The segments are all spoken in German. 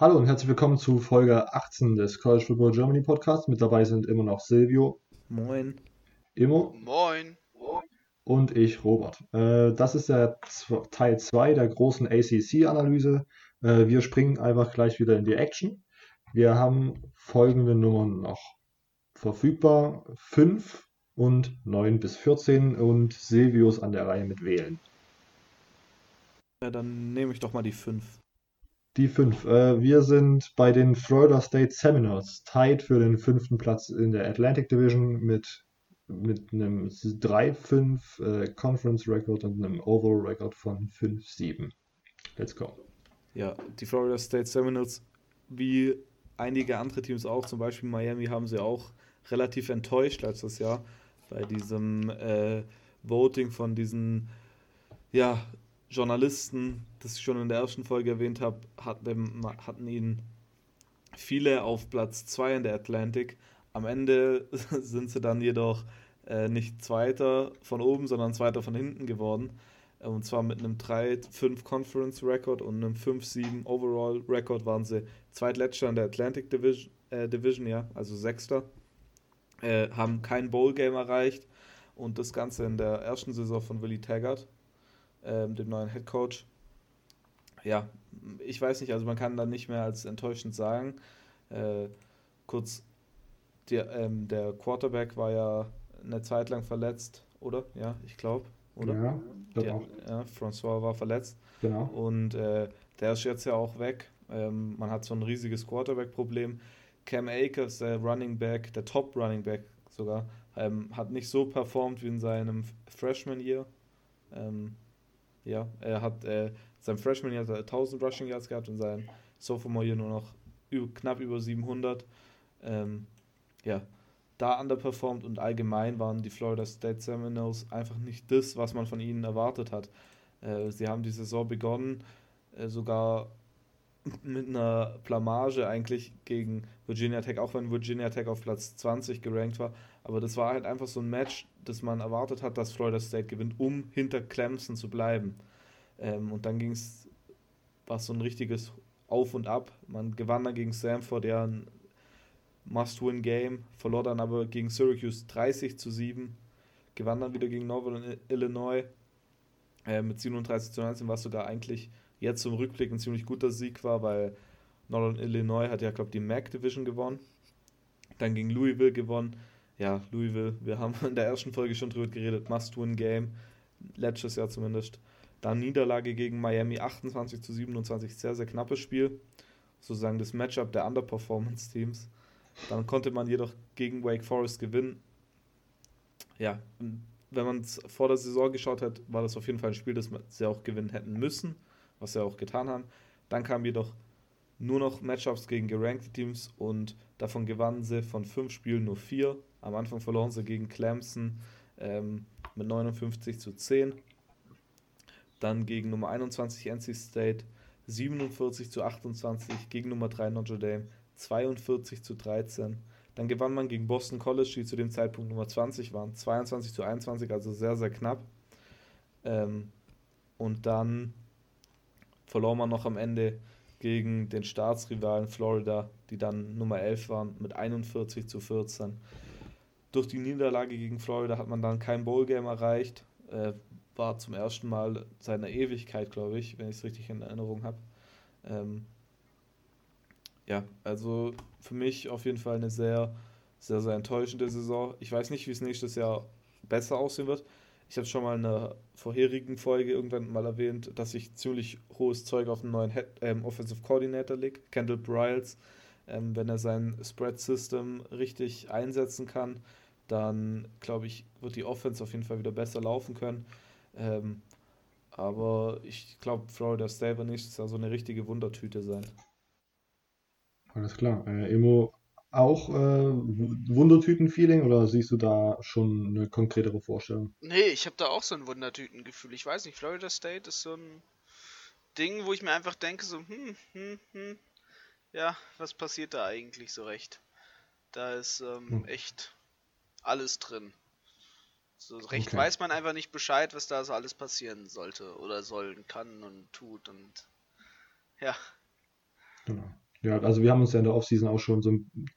Hallo und herzlich willkommen zu Folge 18 des College Football Germany Podcasts. Mit dabei sind immer noch Silvio. Moin. Immo. Moin. Und ich, Robert. Äh, das ist der Teil 2 der großen ACC-Analyse. Äh, wir springen einfach gleich wieder in die Action. Wir haben folgende Nummern noch verfügbar: 5 und 9 bis 14 und Silvius an der Reihe mit Wählen. Ja, dann nehme ich doch mal die 5. Die 5. Äh, wir sind bei den Florida State Seminoles, tied für den fünften Platz in der Atlantic Division mit, mit einem 3-5 äh, Conference Record und einem Overall Record von 5-7. Let's go. Ja, die Florida State Seminoles, wie einige andere Teams auch, zum Beispiel Miami, haben sie auch relativ enttäuscht letztes Jahr bei diesem äh, Voting von diesen ja, Journalisten, das ich schon in der ersten Folge erwähnt habe, hatten, hatten ihn viele auf Platz 2 in der Atlantic. Am Ende sind sie dann jedoch äh, nicht Zweiter von oben, sondern Zweiter von hinten geworden. Und zwar mit einem 3-5 Conference Record und einem 5-7 Overall Record waren sie Zweitletzter in der Atlantic Division, äh, Division ja, also Sechster. Äh, haben kein Bowl-Game erreicht und das Ganze in der ersten Saison von Willie Taggart ähm, dem neuen Head Coach. Ja, ich weiß nicht, also man kann da nicht mehr als enttäuschend sagen. Äh, kurz, der, ähm, der Quarterback war ja eine Zeit lang verletzt, oder? Ja, ich glaube, oder? Ja, der, ja, François war verletzt. Genau. Und äh, der ist jetzt ja auch weg. Ähm, man hat so ein riesiges Quarterback-Problem. Cam Akers, der Running Back, der Top Running Back sogar, ähm, hat nicht so performt wie in seinem Freshman-Year. Ähm, ja, er hat äh, sein Freshman Jahr 1000 Rushing Yards gehabt und sein Sophomore Year nur noch über, knapp über 700. Ähm, ja, da underperformed und allgemein waren die Florida State Seminoles einfach nicht das, was man von ihnen erwartet hat. Äh, sie haben die Saison begonnen, äh, sogar mit einer Blamage eigentlich gegen Virginia Tech, auch wenn Virginia Tech auf Platz 20 gerankt war. Aber das war halt einfach so ein Match, das man erwartet hat, dass Florida State gewinnt, um hinter Clemson zu bleiben. Ähm, und dann ging es, war so ein richtiges Auf und Ab. Man gewann dann gegen Samford, ja, ein Must-Win-Game, verlor dann aber gegen Syracuse 30 zu 7, gewann dann wieder gegen Northern Illinois äh, mit 37 zu 19, was sogar eigentlich jetzt zum Rückblick ein ziemlich guter Sieg war, weil Northern Illinois hat ja, glaube ich, die MAC Division gewonnen. Dann gegen Louisville gewonnen. Ja, Louisville, wir haben in der ersten Folge schon drüber geredet, Must-Win-Game, letztes Jahr zumindest. Dann Niederlage gegen Miami 28 zu 27, sehr, sehr knappes Spiel. Sozusagen das Matchup der Underperformance-Teams. Dann konnte man jedoch gegen Wake Forest gewinnen. Ja, wenn man es vor der Saison geschaut hat, war das auf jeden Fall ein Spiel, das sie auch gewinnen hätten müssen, was sie auch getan haben. Dann kamen jedoch nur noch Matchups gegen gerankte Teams und davon gewannen sie von fünf Spielen nur vier. Am Anfang verloren sie gegen Clemson ähm, mit 59 zu 10. Dann gegen Nummer 21 NC State 47 zu 28, gegen Nummer 3 Notre Dame 42 zu 13. Dann gewann man gegen Boston College, die zu dem Zeitpunkt Nummer 20 waren, 22 zu 21, also sehr, sehr knapp. Ähm, und dann verlor man noch am Ende gegen den Staatsrivalen Florida, die dann Nummer 11 waren, mit 41 zu 14. Durch die Niederlage gegen Florida hat man dann kein Bowl-Game erreicht, äh, war zum ersten Mal seit einer Ewigkeit, glaube ich, wenn ich es richtig in Erinnerung habe. Ähm, ja, also für mich auf jeden Fall eine sehr, sehr, sehr enttäuschende Saison. Ich weiß nicht, wie es nächstes Jahr besser aussehen wird. Ich habe schon mal in einer vorherigen Folge irgendwann mal erwähnt, dass ich ziemlich hohes Zeug auf einen neuen Head, ähm, Offensive Coordinator lege, Kendall Bryles. Ähm, wenn er sein Spread System richtig einsetzen kann, dann glaube ich, wird die Offense auf jeden Fall wieder besser laufen können. Ähm, aber ich glaube, Florida State wird nächstes Jahr so eine richtige Wundertüte sein. Alles klar. Äh, Emo, auch äh, Wundertüten-Feeling oder siehst du da schon eine konkretere Vorstellung? Nee, ich habe da auch so ein Wundertüten-Gefühl. Ich weiß nicht, Florida State ist so ein Ding, wo ich mir einfach denke, so, hm, hm, hm, ja, was passiert da eigentlich so recht? Da ist ähm, hm. echt alles drin. So recht okay. weiß man einfach nicht Bescheid, was da so alles passieren sollte oder sollen kann und tut und ja. Genau. Ja, also wir haben uns ja in der Offseason auch schon so,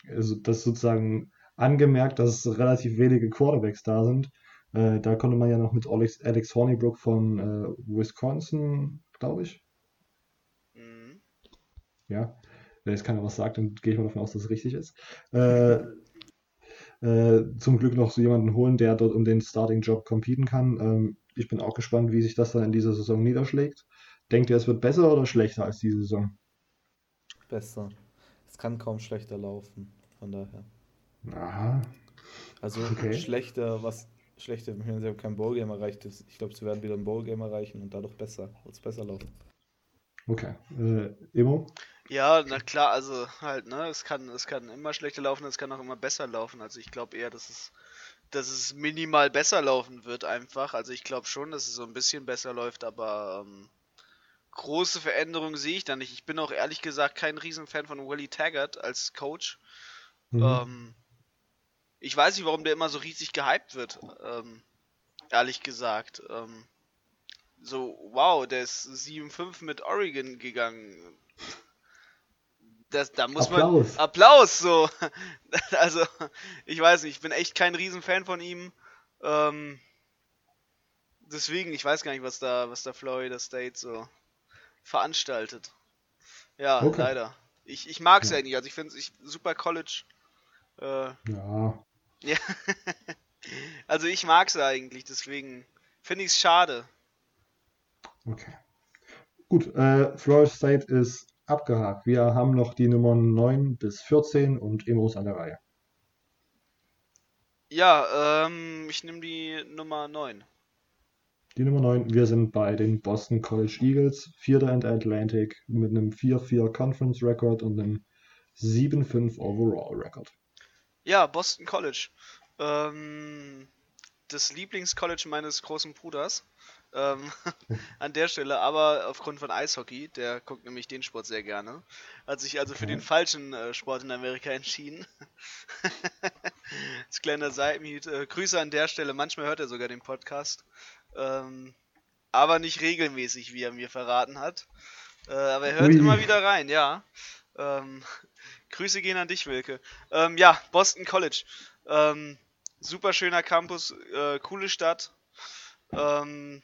also das sozusagen angemerkt, dass relativ wenige Quarterbacks da sind. Äh, da konnte man ja noch mit Alex, Alex Hornibrook von äh, Wisconsin, glaube ich. Mhm. Ja, wenn jetzt keiner was sagt, dann gehe ich mal davon aus, dass es richtig ist. Äh, äh, zum Glück noch so jemanden holen, der dort um den Starting-Job competen kann. Ähm, ich bin auch gespannt, wie sich das dann in dieser Saison niederschlägt. Denkt ihr, es wird besser oder schlechter als diese Saison? Besser. Es kann kaum schlechter laufen, von daher. Aha. Also okay. schlechter, was schlechter, wenn sie haben kein Bowl-Game erreicht ist. Ich glaube, sie werden wieder ein Bowl-Game erreichen und dadurch besser, wird es besser laufen. Okay. Äh, Emo? Ja, na klar, also halt, ne, es kann, es kann immer schlechter laufen, es kann auch immer besser laufen. Also ich glaube eher, dass es, dass es minimal besser laufen wird einfach. Also ich glaube schon, dass es so ein bisschen besser läuft, aber ähm, große Veränderungen sehe ich da nicht. Ich bin auch ehrlich gesagt kein Riesenfan von Willie Taggart als Coach. Mhm. Ähm, ich weiß nicht, warum der immer so riesig gehypt wird. Ähm, ehrlich gesagt. Ähm, so, wow, der ist 7-5 mit Oregon gegangen. Das, da muss Applaus. man. Applaus, so. also, ich weiß nicht, ich bin echt kein Riesenfan von ihm. Ähm, deswegen, ich weiß gar nicht, was da, was da Florida State so veranstaltet. Ja, okay. leider. Ich, ich mag es ja. ja nicht. Also ich finde es super College. Äh, ja. Ja. also ich mag es eigentlich, deswegen finde ich es schade. Okay. Gut, äh, Florida State ist abgehakt. Wir haben noch die Nummern 9 bis 14 und Emos an der Reihe. Ja, ähm, ich nehme die Nummer 9. Die Nummer 9, wir sind bei den Boston College Eagles, Vierter in der Atlantic mit einem 4-4 Conference Record und einem 7-5 Overall Record. Ja, Boston College. Ähm, das Lieblingscollege meines großen Bruders. Ähm, an der Stelle, aber aufgrund von Eishockey, der guckt nämlich den Sport sehr gerne, hat sich also für den falschen äh, Sport in Amerika entschieden. Als kleiner Seitenhieb, äh, Grüße an der Stelle, manchmal hört er sogar den Podcast, ähm, aber nicht regelmäßig, wie er mir verraten hat. Äh, aber er hört Ui. immer wieder rein, ja. Ähm, Grüße gehen an dich, Wilke. Ähm, ja, Boston College. Ähm, super schöner Campus, äh, coole Stadt. Ähm,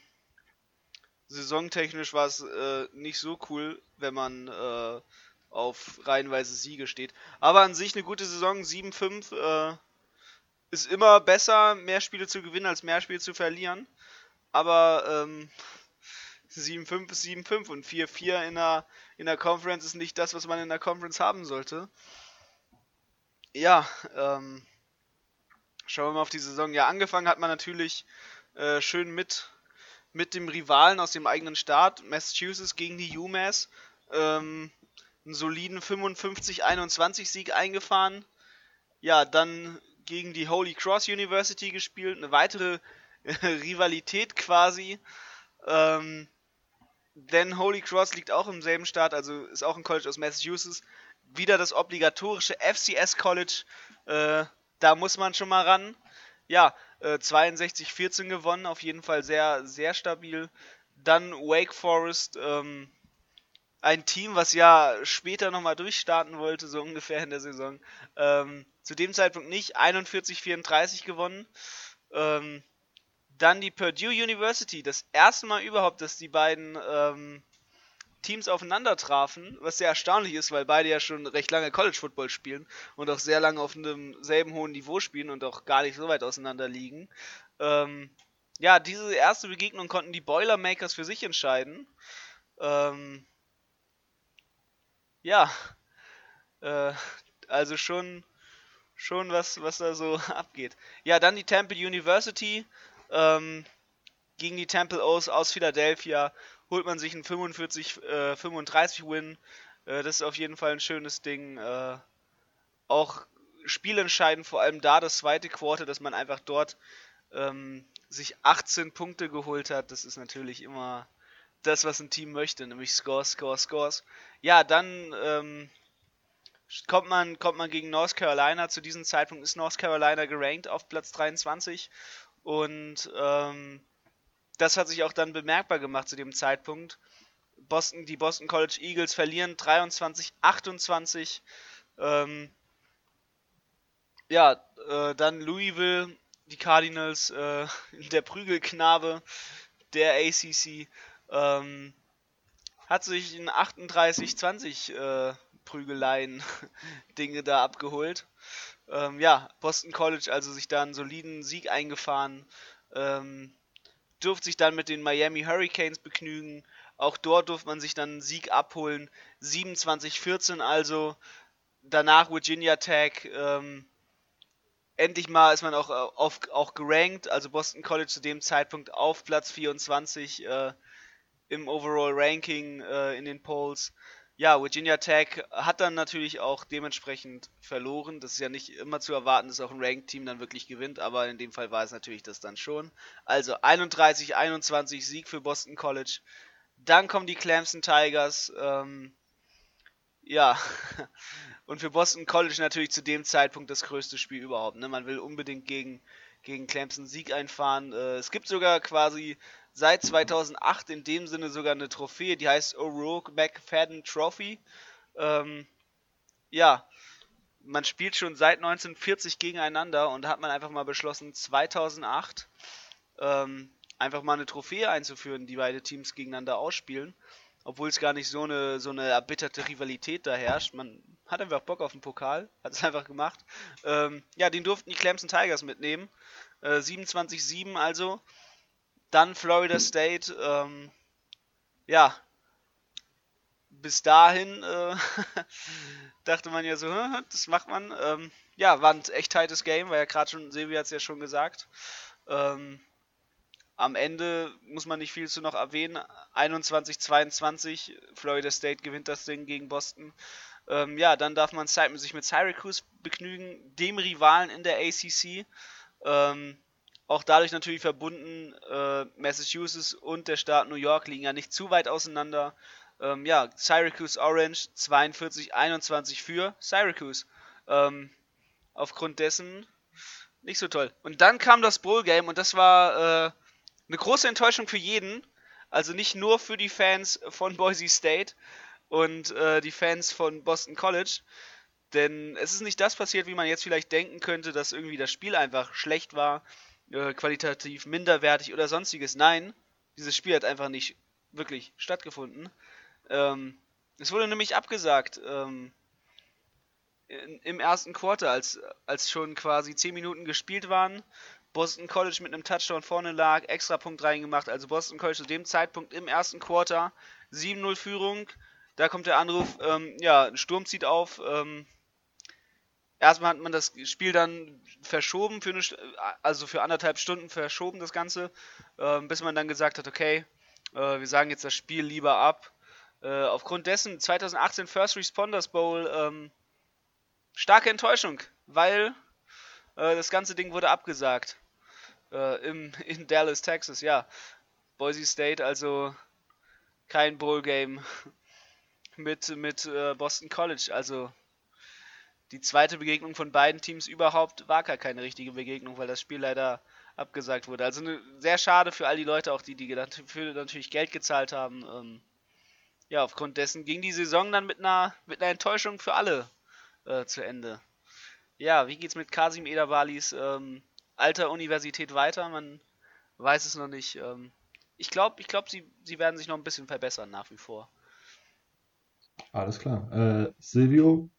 saisontechnisch war es äh, nicht so cool, wenn man äh, auf reihenweise Siege steht. Aber an sich eine gute Saison, 7-5 äh, ist immer besser, mehr Spiele zu gewinnen als mehr Spiele zu verlieren. Aber ähm, 7-5 ist 7-5 und 4-4 in der, in der Conference ist nicht das, was man in der Conference haben sollte. Ja, ähm, schauen wir mal auf die Saison. Ja, angefangen hat man natürlich äh, schön mit, mit dem Rivalen aus dem eigenen Staat, Massachusetts gegen die UMass. Ähm, einen soliden 55-21 Sieg eingefahren. Ja, dann gegen die Holy Cross University gespielt, eine weitere Rivalität quasi. Ähm, denn Holy Cross liegt auch im selben Staat, also ist auch ein College aus Massachusetts. Wieder das obligatorische FCS College. Äh, da muss man schon mal ran. Ja, äh, 62-14 gewonnen, auf jeden Fall sehr, sehr stabil. Dann Wake Forest, ähm, ein Team, was ja später nochmal durchstarten wollte, so ungefähr in der Saison. Ähm, zu dem Zeitpunkt nicht, 41-34 gewonnen. Ähm, dann die Purdue University, das erste Mal überhaupt, dass die beiden ähm, Teams aufeinander trafen, was sehr erstaunlich ist, weil beide ja schon recht lange College Football spielen und auch sehr lange auf einem selben hohen Niveau spielen und auch gar nicht so weit auseinander liegen. Ähm, ja, diese erste Begegnung konnten die Boilermakers für sich entscheiden. Ähm, ja, äh, also schon, schon was, was da so abgeht. Ja, dann die Temple University ähm, gegen die Temple O's aus Philadelphia holt man sich einen 45, äh, 35 Win. Äh, das ist auf jeden Fall ein schönes Ding. Äh, auch spielentscheidend, vor allem da das zweite Quarter, dass man einfach dort ähm, sich 18 Punkte geholt hat. Das ist natürlich immer das, was ein Team möchte, nämlich Scores, Scores, Scores. Ja, dann ähm, kommt, man, kommt man gegen North Carolina. Zu diesem Zeitpunkt ist North Carolina gerankt auf Platz 23 und ähm, das hat sich auch dann bemerkbar gemacht zu dem Zeitpunkt. Boston, die Boston College Eagles verlieren 23, 28. Ähm, ja, äh, dann Louisville, die Cardinals, äh, der Prügelknabe der ACC, ähm, hat sich in 38-20 äh, Prügeleien Dinge da abgeholt. Ähm, ja, Boston College also sich da einen soliden Sieg eingefahren, ähm, durfte sich dann mit den Miami Hurricanes begnügen. Auch dort durfte man sich dann einen Sieg abholen. 27-14 also. Danach Virginia Tech. Ähm, endlich mal ist man auch, auf, auch gerankt. Also Boston College zu dem Zeitpunkt auf Platz 24 äh, im Overall Ranking äh, in den Polls. Ja, Virginia Tech hat dann natürlich auch dementsprechend verloren. Das ist ja nicht immer zu erwarten, dass auch ein Ranked-Team dann wirklich gewinnt, aber in dem Fall war es natürlich das dann schon. Also 31-21 Sieg für Boston College. Dann kommen die Clemson Tigers. Ähm, ja, und für Boston College natürlich zu dem Zeitpunkt das größte Spiel überhaupt. Ne? Man will unbedingt gegen, gegen Clemson Sieg einfahren. Äh, es gibt sogar quasi seit 2008 in dem Sinne sogar eine Trophäe, die heißt O'Rourke McFadden Trophy. Ähm, ja, man spielt schon seit 1940 gegeneinander und da hat man einfach mal beschlossen, 2008 ähm, einfach mal eine Trophäe einzuführen, die beide Teams gegeneinander ausspielen. Obwohl es gar nicht so eine, so eine erbitterte Rivalität da herrscht. Man hat einfach Bock auf den Pokal, hat es einfach gemacht. Ähm, ja, den durften die Clemson Tigers mitnehmen. Äh, 27-7 also. Dann Florida State, ähm, ja, bis dahin äh, dachte man ja so, das macht man. Ähm, ja, war ein echt tightes Game, weil ja gerade schon, Sevi hat es ja schon gesagt. Ähm, am Ende muss man nicht viel zu noch erwähnen. 21-22, Florida State gewinnt das Ding gegen Boston. Ähm, ja, dann darf man sich mit Syracuse begnügen, dem Rivalen in der ACC. Ähm, auch dadurch natürlich verbunden, äh, Massachusetts und der Staat New York liegen ja nicht zu weit auseinander. Ähm, ja, Syracuse Orange 42-21 für Syracuse. Ähm, aufgrund dessen nicht so toll. Und dann kam das Bowl Game und das war äh, eine große Enttäuschung für jeden. Also nicht nur für die Fans von Boise State und äh, die Fans von Boston College. Denn es ist nicht das passiert, wie man jetzt vielleicht denken könnte, dass irgendwie das Spiel einfach schlecht war äh, qualitativ minderwertig oder sonstiges. Nein, dieses Spiel hat einfach nicht wirklich stattgefunden. Ähm, es wurde nämlich abgesagt ähm, in, im ersten Quarter, als, als schon quasi 10 Minuten gespielt waren. Boston College mit einem Touchdown vorne lag, extra Punkt reingemacht. Also Boston College zu dem Zeitpunkt im ersten Quarter 7-0 Führung. Da kommt der Anruf, ähm, ja, ein Sturm zieht auf. Ähm, erstmal hat man das Spiel dann verschoben für eine, also für anderthalb Stunden verschoben das Ganze, äh, bis man dann gesagt hat, okay, äh, wir sagen jetzt das Spiel lieber ab. Äh, aufgrund dessen 2018 First Responders Bowl ähm, starke Enttäuschung, weil äh, das ganze Ding wurde abgesagt äh, im, in Dallas, Texas. Ja, Boise State also kein Bowl Game mit mit äh, Boston College, also die zweite Begegnung von beiden Teams überhaupt war gar keine richtige Begegnung, weil das Spiel leider abgesagt wurde. Also eine, sehr schade für all die Leute, auch die, die dafür natürlich Geld gezahlt haben. Ähm, ja, aufgrund dessen ging die Saison dann mit einer, mit einer Enttäuschung für alle äh, zu Ende. Ja, wie geht's mit Kasim Ederbalis ähm, alter Universität weiter? Man weiß es noch nicht. Ähm, ich glaube, ich glaub, sie, sie werden sich noch ein bisschen verbessern nach wie vor. Alles klar. Äh, Silvio,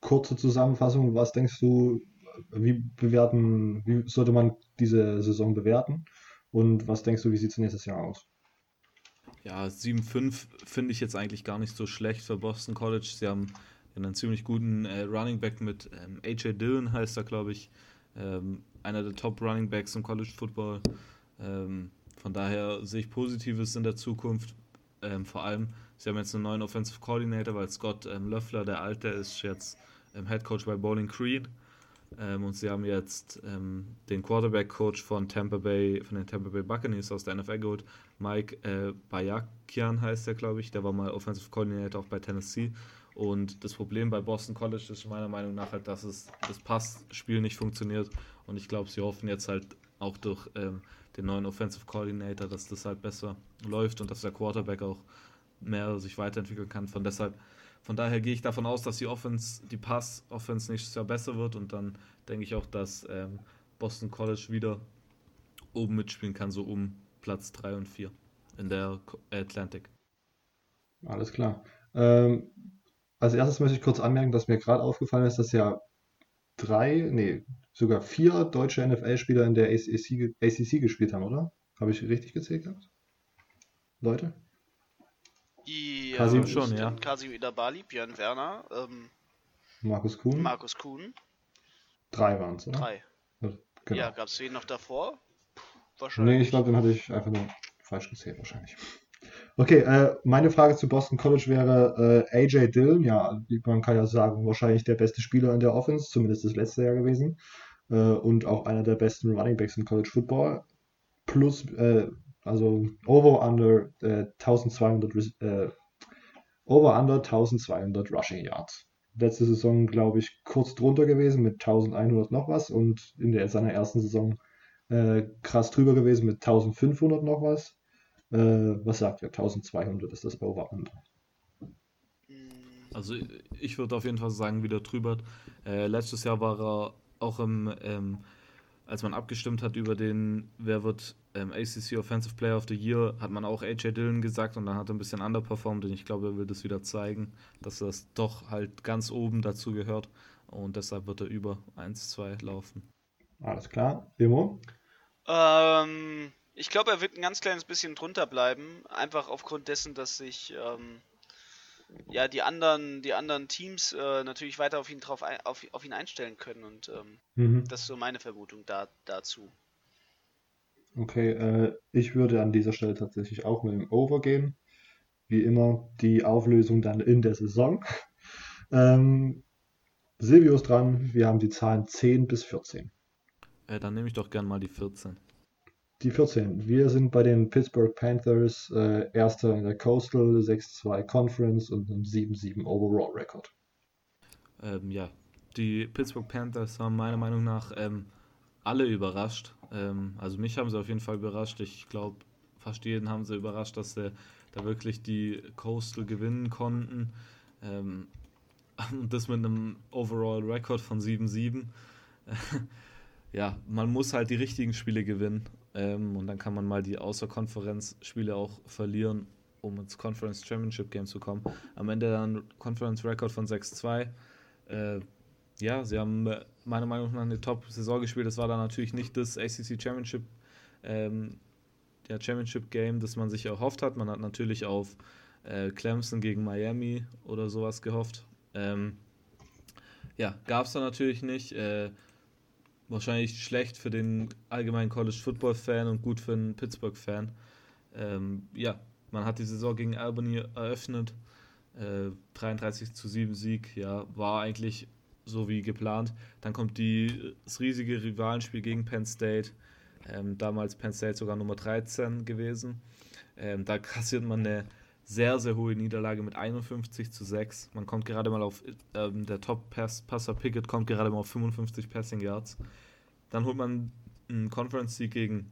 kurze Zusammenfassung. Was denkst du, wie bewerten, wie sollte man diese Saison bewerten? Und was denkst du, wie sieht es nächstes Jahr aus? Ja, 7-5 finde ich jetzt eigentlich gar nicht so schlecht für Boston College. Sie haben einen ziemlich guten äh, Running Back mit ähm, AJ Dillon, heißt er, glaube ich. Ähm, einer der Top Running Backs im College Football. Ähm, von daher sehe ich Positives in der Zukunft. Ähm, vor allem, Sie haben jetzt einen neuen Offensive Coordinator, weil Scott ähm, Löffler, der Alte, ist jetzt ähm, Head Coach bei Bowling Green. Ähm, und sie haben jetzt ähm, den Quarterback-Coach von Tampa Bay, von den Tampa Bay Buccaneers aus der NFL geholt. Mike äh, Bayakian heißt der, glaube ich. Der war mal Offensive Coordinator auch bei Tennessee. Und das Problem bei Boston College ist meiner Meinung nach halt, dass es, das Passspiel nicht funktioniert. Und ich glaube, sie hoffen jetzt halt auch durch ähm, den neuen Offensive Coordinator, dass das halt besser läuft und dass der Quarterback auch mehr sich weiterentwickeln kann. Von deshalb, von daher gehe ich davon aus, dass die Offense, die Pass-Offense nächstes Jahr besser wird und dann denke ich auch, dass ähm, Boston College wieder oben mitspielen kann, so um Platz 3 und 4 in der Atlantic. Alles klar. Ähm, als erstes möchte ich kurz anmerken, dass mir gerade aufgefallen ist, dass ja drei, nee, sogar vier deutsche NFL-Spieler in der ACC, ACC gespielt haben, oder? Habe ich richtig gezählt gehabt? Leute? Ja, Kasim schon, ja. Kasim Idabali, Björn Werner, ähm, Markus Kuhn. Markus Kuhn. Drei waren es, oder? Drei. Genau. Ja, gab es wen noch davor? Wahrscheinlich. Nee, ich glaube, den hatte ich einfach nur falsch gezählt, wahrscheinlich. Okay, äh, meine Frage zu Boston College wäre äh, AJ Dillon, ja, man kann ja sagen, wahrscheinlich der beste Spieler in der Offense, zumindest das letzte Jahr gewesen. Äh, und auch einer der besten Running Backs im College Football. Plus, äh, also over under 1200 äh, äh, over under 1200 Rushing Yards. Letzte Saison, glaube ich, kurz drunter gewesen mit 1100 noch was und in der, seiner ersten Saison krass drüber gewesen mit 1500 noch was. Äh, was sagt ihr? 1200 ist das Over-Under. Also ich würde auf jeden Fall sagen, wieder drüber. Äh, letztes Jahr war er auch im, ähm, als man abgestimmt hat über den, wer wird ähm, ACC Offensive Player of the Year, hat man auch AJ Dillon gesagt und dann hat er ein bisschen underperformed und ich glaube, er will das wieder zeigen, dass das doch halt ganz oben dazu gehört und deshalb wird er über 1-2 laufen. Alles klar. Demo? Ähm, ich glaube, er wird ein ganz kleines bisschen drunter bleiben, einfach aufgrund dessen, dass sich ähm, ja die anderen, die anderen Teams äh, natürlich weiter auf ihn drauf ein, auf, auf, ihn einstellen können und ähm, mhm. das ist so meine Vermutung da, dazu. Okay, äh, ich würde an dieser Stelle tatsächlich auch mit dem Over gehen. Wie immer die Auflösung dann in der Saison. ähm, Silvio ist dran. Wir haben die Zahlen 10 bis 14. Äh, dann nehme ich doch gern mal die 14. Die 14. Wir sind bei den Pittsburgh Panthers äh, Erster in der Coastal, 6-2 Conference und einem 7-7 Overall Record. Ähm, ja, die Pittsburgh Panthers haben meiner Meinung nach ähm, alle überrascht. Ähm, also mich haben sie auf jeden Fall überrascht. Ich glaube, fast jeden haben sie überrascht, dass sie da wirklich die Coastal gewinnen konnten. Ähm, und das mit einem Overall Record von 7-7. ja, man muss halt die richtigen Spiele gewinnen. Ähm, und dann kann man mal die Außerkonferenzspiele auch verlieren, um ins Conference Championship Game zu kommen. Am Ende dann Conference Record von 6-2. Äh, ja, sie haben äh, meiner Meinung nach eine Top-Saison gespielt. Das war dann natürlich nicht das ACC Championship, ähm, der Championship Game, das man sich erhofft hat. Man hat natürlich auf äh, Clemson gegen Miami oder sowas gehofft. Ähm, ja, gab es da natürlich nicht. Äh, wahrscheinlich schlecht für den allgemeinen College Football Fan und gut für den Pittsburgh Fan. Ähm, ja, man hat die Saison gegen Albany eröffnet. Äh, 33 zu 7 Sieg, ja, war eigentlich so wie geplant. Dann kommt die, das riesige Rivalenspiel gegen Penn State. Ähm, damals Penn State sogar Nummer 13 gewesen. Ähm, da kassiert man eine sehr, sehr hohe Niederlage mit 51 zu 6. Man kommt gerade mal auf, ähm, der Top-Passer Pickett kommt gerade mal auf 55 Passing Yards. Dann holt man einen Conference-Sieg gegen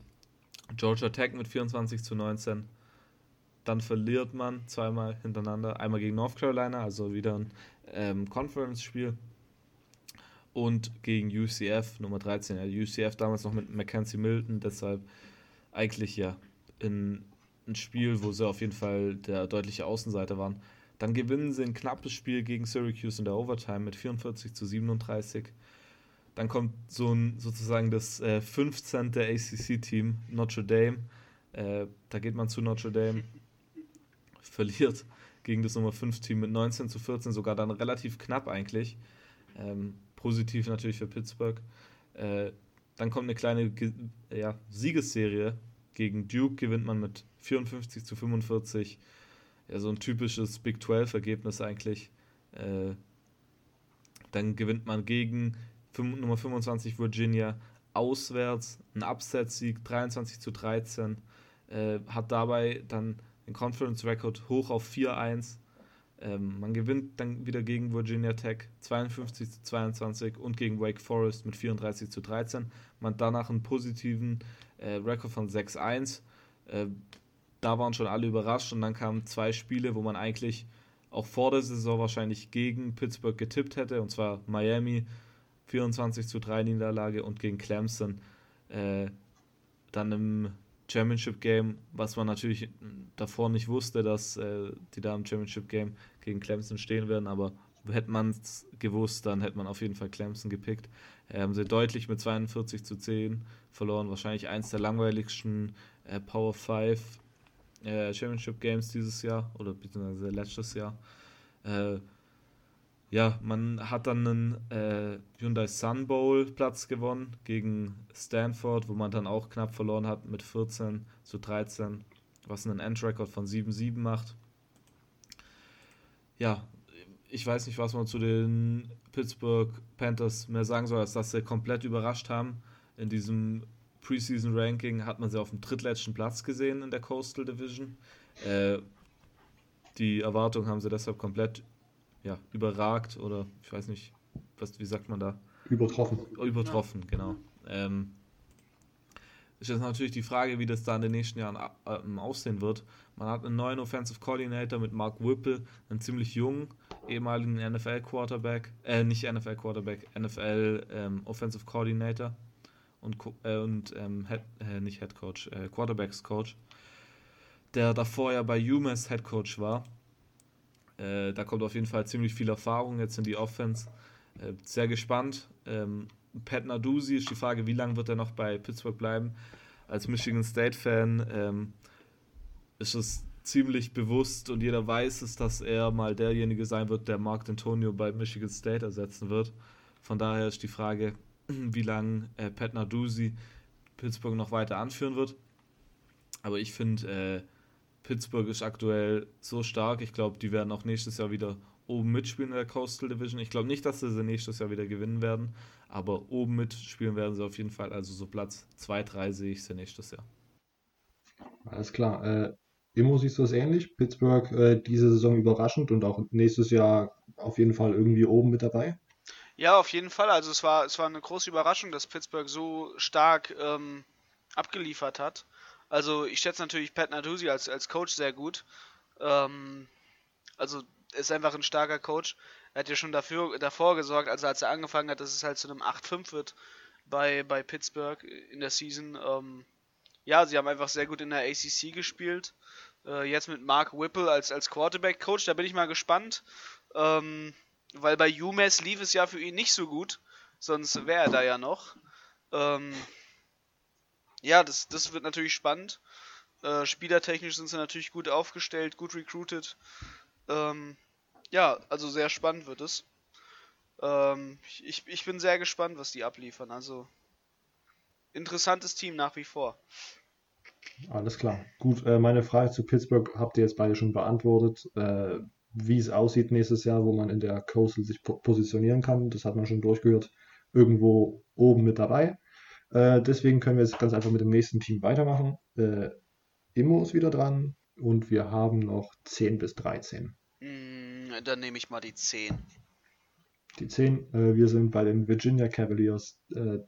Georgia Tech mit 24 zu 19. Dann verliert man zweimal hintereinander. Einmal gegen North Carolina, also wieder ein ähm, Conference-Spiel. Und gegen UCF, Nummer 13. Ja, UCF damals noch mit Mackenzie Milton, deshalb eigentlich ja in ein Spiel, wo sie auf jeden Fall der deutliche Außenseiter waren. Dann gewinnen sie ein knappes Spiel gegen Syracuse in der Overtime mit 44 zu 37. Dann kommt so ein sozusagen das äh, 15. ACC-Team, Notre Dame. Äh, da geht man zu Notre Dame, verliert gegen das Nummer 5-Team mit 19 zu 14, sogar dann relativ knapp eigentlich. Ähm, positiv natürlich für Pittsburgh. Äh, dann kommt eine kleine ja, Siegesserie. Gegen Duke gewinnt man mit 54 zu 45. Ja, so ein typisches Big 12-Ergebnis eigentlich. Äh, dann gewinnt man gegen Nummer 25 Virginia auswärts, ein Upset-Sieg 23 zu 13. Äh, hat dabei dann den Conference-Record hoch auf 4-1. Ähm, man gewinnt dann wieder gegen Virginia Tech 52 zu 22 und gegen Wake Forest mit 34 zu 13. Man hat danach einen positiven äh, Rekord von 6-1. Äh, da waren schon alle überrascht und dann kamen zwei Spiele, wo man eigentlich auch vor der Saison wahrscheinlich gegen Pittsburgh getippt hätte, und zwar Miami 24 zu 3 Niederlage und gegen Clemson äh, dann im Championship Game, was man natürlich davor nicht wusste, dass äh, die da im Championship Game gegen Clemson stehen werden, aber hätte man es gewusst, dann hätte man auf jeden Fall Clemson gepickt. Äh, haben sie deutlich mit 42 zu 10 verloren, wahrscheinlich eins der langweiligsten äh, Power 5 äh, Championship Games dieses Jahr oder beziehungsweise letztes Jahr. Äh, ja, man hat dann einen äh, Hyundai Sun Bowl Platz gewonnen gegen Stanford, wo man dann auch knapp verloren hat mit 14 zu 13, was einen Endrekord von 7-7 macht. Ja, ich weiß nicht, was man zu den Pittsburgh Panthers mehr sagen soll, als dass sie komplett überrascht haben. In diesem Preseason Ranking hat man sie auf dem drittletzten Platz gesehen in der Coastal Division. Äh, die Erwartungen haben sie deshalb komplett ja, überragt oder ich weiß nicht, was, wie sagt man da? Übertroffen. Übertroffen, ja. genau. Ähm, ist jetzt natürlich die Frage, wie das da in den nächsten Jahren äh, aussehen wird. Man hat einen neuen Offensive Coordinator mit Mark Whipple, einen ziemlich jungen ehemaligen NFL Quarterback, äh, nicht NFL Quarterback, NFL ähm, Offensive Coordinator und, äh, und ähm, Head, äh, nicht Head Coach, äh, Quarterbacks Coach, der davor ja bei UMass Head Coach war äh, da kommt auf jeden Fall ziemlich viel Erfahrung jetzt in die Offense. Äh, sehr gespannt. Ähm, Pat Narduzzi ist die Frage, wie lange wird er noch bei Pittsburgh bleiben? Als Michigan State-Fan ähm, ist es ziemlich bewusst und jeder weiß es, dass er mal derjenige sein wird, der Mark Antonio bei Michigan State ersetzen wird. Von daher ist die Frage, wie lange äh, Pat Narduzzi Pittsburgh noch weiter anführen wird. Aber ich finde, äh, Pittsburgh ist aktuell so stark. Ich glaube, die werden auch nächstes Jahr wieder oben mitspielen in der Coastal Division. Ich glaube nicht, dass sie sie nächstes Jahr wieder gewinnen werden, aber oben mitspielen werden sie auf jeden Fall. Also so Platz 2, 3 sehe ich sie nächstes Jahr. Alles klar. Äh, Immo siehst du das ähnlich? Pittsburgh äh, diese Saison überraschend und auch nächstes Jahr auf jeden Fall irgendwie oben mit dabei? Ja, auf jeden Fall. Also es war, es war eine große Überraschung, dass Pittsburgh so stark ähm, abgeliefert hat. Also ich schätze natürlich Pat Narduzzi als, als Coach sehr gut. Ähm, also er ist einfach ein starker Coach. Er hat ja schon dafür, davor gesorgt, also als er angefangen hat, dass es halt zu einem 8-5 wird bei, bei Pittsburgh in der Season. Ähm, ja, sie haben einfach sehr gut in der ACC gespielt. Äh, jetzt mit Mark Whipple als, als Quarterback-Coach, da bin ich mal gespannt. Ähm, weil bei UMass lief es ja für ihn nicht so gut. Sonst wäre er da ja noch. Ähm, ja, das, das wird natürlich spannend. Äh, spielertechnisch sind sie natürlich gut aufgestellt, gut recruited. Ähm, ja, also sehr spannend wird es. Ähm, ich, ich bin sehr gespannt, was die abliefern. Also interessantes Team nach wie vor. Alles klar. Gut, äh, meine Frage zu Pittsburgh habt ihr jetzt beide schon beantwortet. Äh, wie es aussieht nächstes Jahr, wo man in der Coastal sich po positionieren kann, das hat man schon durchgehört. Irgendwo oben mit dabei. Äh, deswegen können wir jetzt ganz einfach mit dem nächsten Team weitermachen. Äh, Immo ist wieder dran und wir haben noch 10 bis 13. Mm, dann nehme ich mal die 10. Die 10. Äh, wir sind bei den Virginia Cavaliers äh,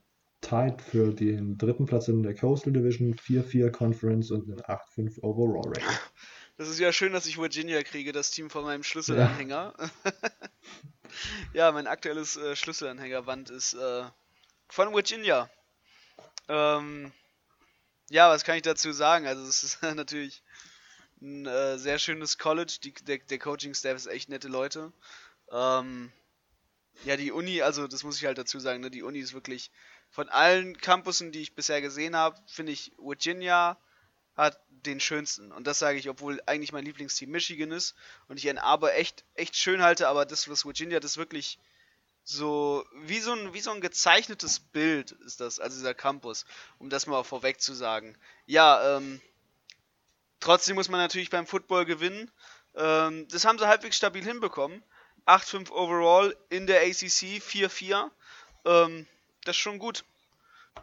tied für den dritten Platz in der Coastal Division, 4-4 Conference und ein 8-5 Overall Rating. Das ist ja schön, dass ich Virginia kriege, das Team von meinem Schlüsselanhänger. Ja, ja mein aktuelles äh, Schlüsselanhängerband ist äh, von Virginia. Ähm, ja, was kann ich dazu sagen? Also es ist natürlich ein äh, sehr schönes College. Die, der, der Coaching-Staff ist echt nette Leute. Ähm, ja, die Uni, also das muss ich halt dazu sagen, ne, die Uni ist wirklich von allen Campussen, die ich bisher gesehen habe, finde ich Virginia hat den schönsten. Und das sage ich, obwohl eigentlich mein Lieblingsteam Michigan ist und ich Ann Arbor echt, echt schön halte, aber das, was Virginia, das wirklich so wie so ein wie so ein gezeichnetes Bild ist das, also dieser Campus, um das mal vorweg zu sagen. Ja, ähm, trotzdem muss man natürlich beim Football gewinnen. Ähm, das haben sie halbwegs stabil hinbekommen. 8-5 overall in der ACC, 4-4. Ähm, das ist schon gut.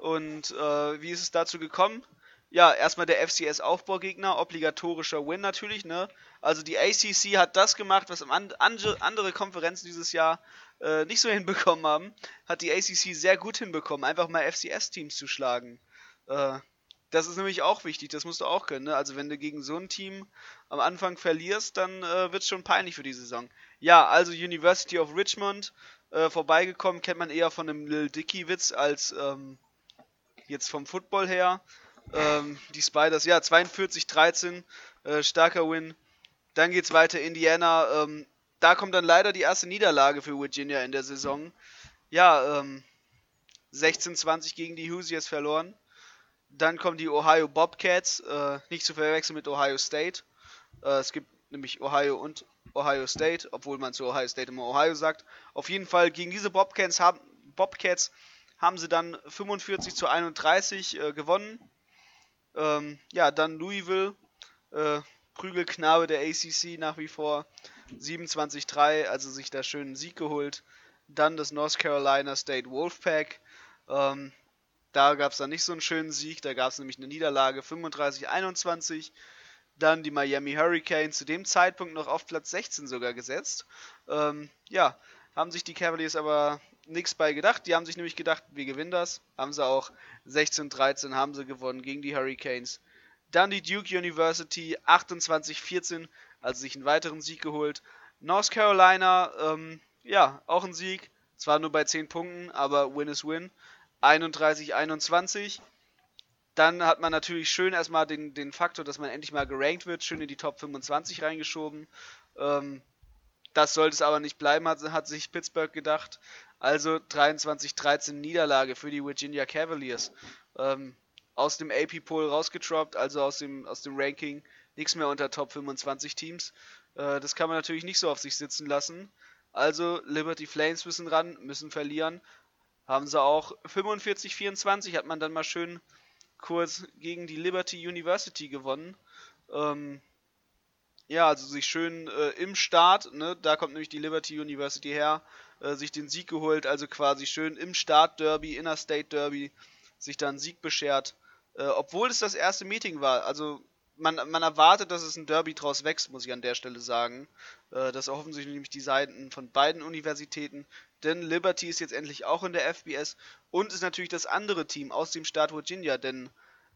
Und äh, wie ist es dazu gekommen? Ja, erstmal der FCS Aufbaugegner, obligatorischer Win natürlich, ne? Also die ACC hat das gemacht, was andere Konferenzen dieses Jahr äh, nicht so hinbekommen haben, hat die ACC sehr gut hinbekommen, einfach mal FCS-Teams zu schlagen. Äh, Das ist nämlich auch wichtig, das musst du auch können. Ne? Also wenn du gegen so ein Team am Anfang verlierst, dann äh, es schon peinlich für die Saison. Ja, also University of Richmond äh, vorbeigekommen, kennt man eher von einem Lil Dicky-Witz als ähm, jetzt vom Football her. Ähm, die Spiders, ja, 42-13, äh, starker Win. Dann geht's weiter, Indiana. Ähm, da kommt dann leider die erste Niederlage für Virginia in der Saison. Ja, ähm, 16-20 gegen die Hoosiers verloren. Dann kommen die Ohio Bobcats, äh, nicht zu verwechseln mit Ohio State. Äh, es gibt nämlich Ohio und Ohio State, obwohl man zu Ohio State immer Ohio sagt. Auf jeden Fall gegen diese Bobcats haben, Bobcats haben sie dann 45 zu 31 äh, gewonnen. Ähm, ja, dann Louisville, äh, Prügelknabe der ACC nach wie vor, 27-3, also sich da schönen Sieg geholt. Dann das North Carolina State Wolfpack. Ähm, da gab es dann nicht so einen schönen Sieg, da gab es nämlich eine Niederlage 35-21. Dann die Miami Hurricanes, zu dem Zeitpunkt noch auf Platz 16 sogar gesetzt. Ähm, ja, haben sich die Cavaliers aber nichts bei gedacht. Die haben sich nämlich gedacht, wir gewinnen das. Haben sie auch 16-13 haben sie gewonnen gegen die Hurricanes. Dann die Duke University 28-14, also sich einen weiteren Sieg geholt. North Carolina, ähm, ja, auch ein Sieg. Zwar nur bei 10 Punkten, aber Win is Win. 31-21. Dann hat man natürlich schön erstmal den, den Faktor, dass man endlich mal gerankt wird, schön in die Top 25 reingeschoben. Ähm, das sollte es aber nicht bleiben, hat, hat sich Pittsburgh gedacht. Also 23-13 Niederlage für die Virginia Cavaliers. Ähm, aus dem AP-Poll rausgetroppt, also aus dem, aus dem Ranking. Nichts mehr unter Top 25 Teams. Äh, das kann man natürlich nicht so auf sich sitzen lassen. Also Liberty Flames müssen ran, müssen verlieren. Haben sie auch 45-24 hat man dann mal schön kurz gegen die Liberty University gewonnen. Ähm, ja, also sich schön äh, im Start, ne, da kommt nämlich die Liberty University her, äh, sich den Sieg geholt, also quasi schön im Start Derby, Interstate Derby, sich da einen Sieg beschert. Äh, obwohl es das erste Meeting war, also man, man erwartet, dass es ein Derby draus wächst, muss ich an der Stelle sagen. Äh, das offensichtlich nämlich die Seiten von beiden Universitäten. Denn Liberty ist jetzt endlich auch in der FBS und ist natürlich das andere Team aus dem Staat Virginia, denn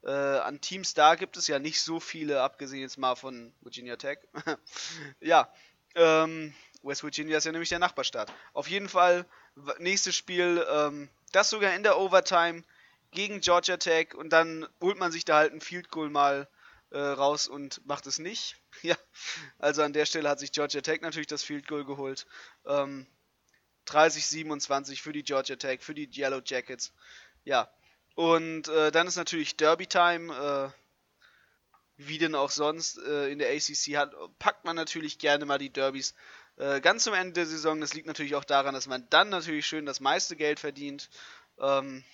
äh, an Teams da gibt es ja nicht so viele, abgesehen jetzt mal von Virginia Tech. ja, ähm, West Virginia ist ja nämlich der Nachbarstaat. Auf jeden Fall, nächstes Spiel, ähm, das sogar in der Overtime gegen Georgia Tech und dann holt man sich da halt ein Field Goal mal äh, raus und macht es nicht. ja, also an der Stelle hat sich Georgia Tech natürlich das Field Goal geholt. Ähm, 30-27 für die Georgia Tech, für die Yellow Jackets. Ja, und äh, dann ist natürlich Derby Time. Äh, wie denn auch sonst äh, in der ACC hat, packt man natürlich gerne mal die Derbys äh, ganz zum Ende der Saison. Das liegt natürlich auch daran, dass man dann natürlich schön das meiste Geld verdient. Ähm,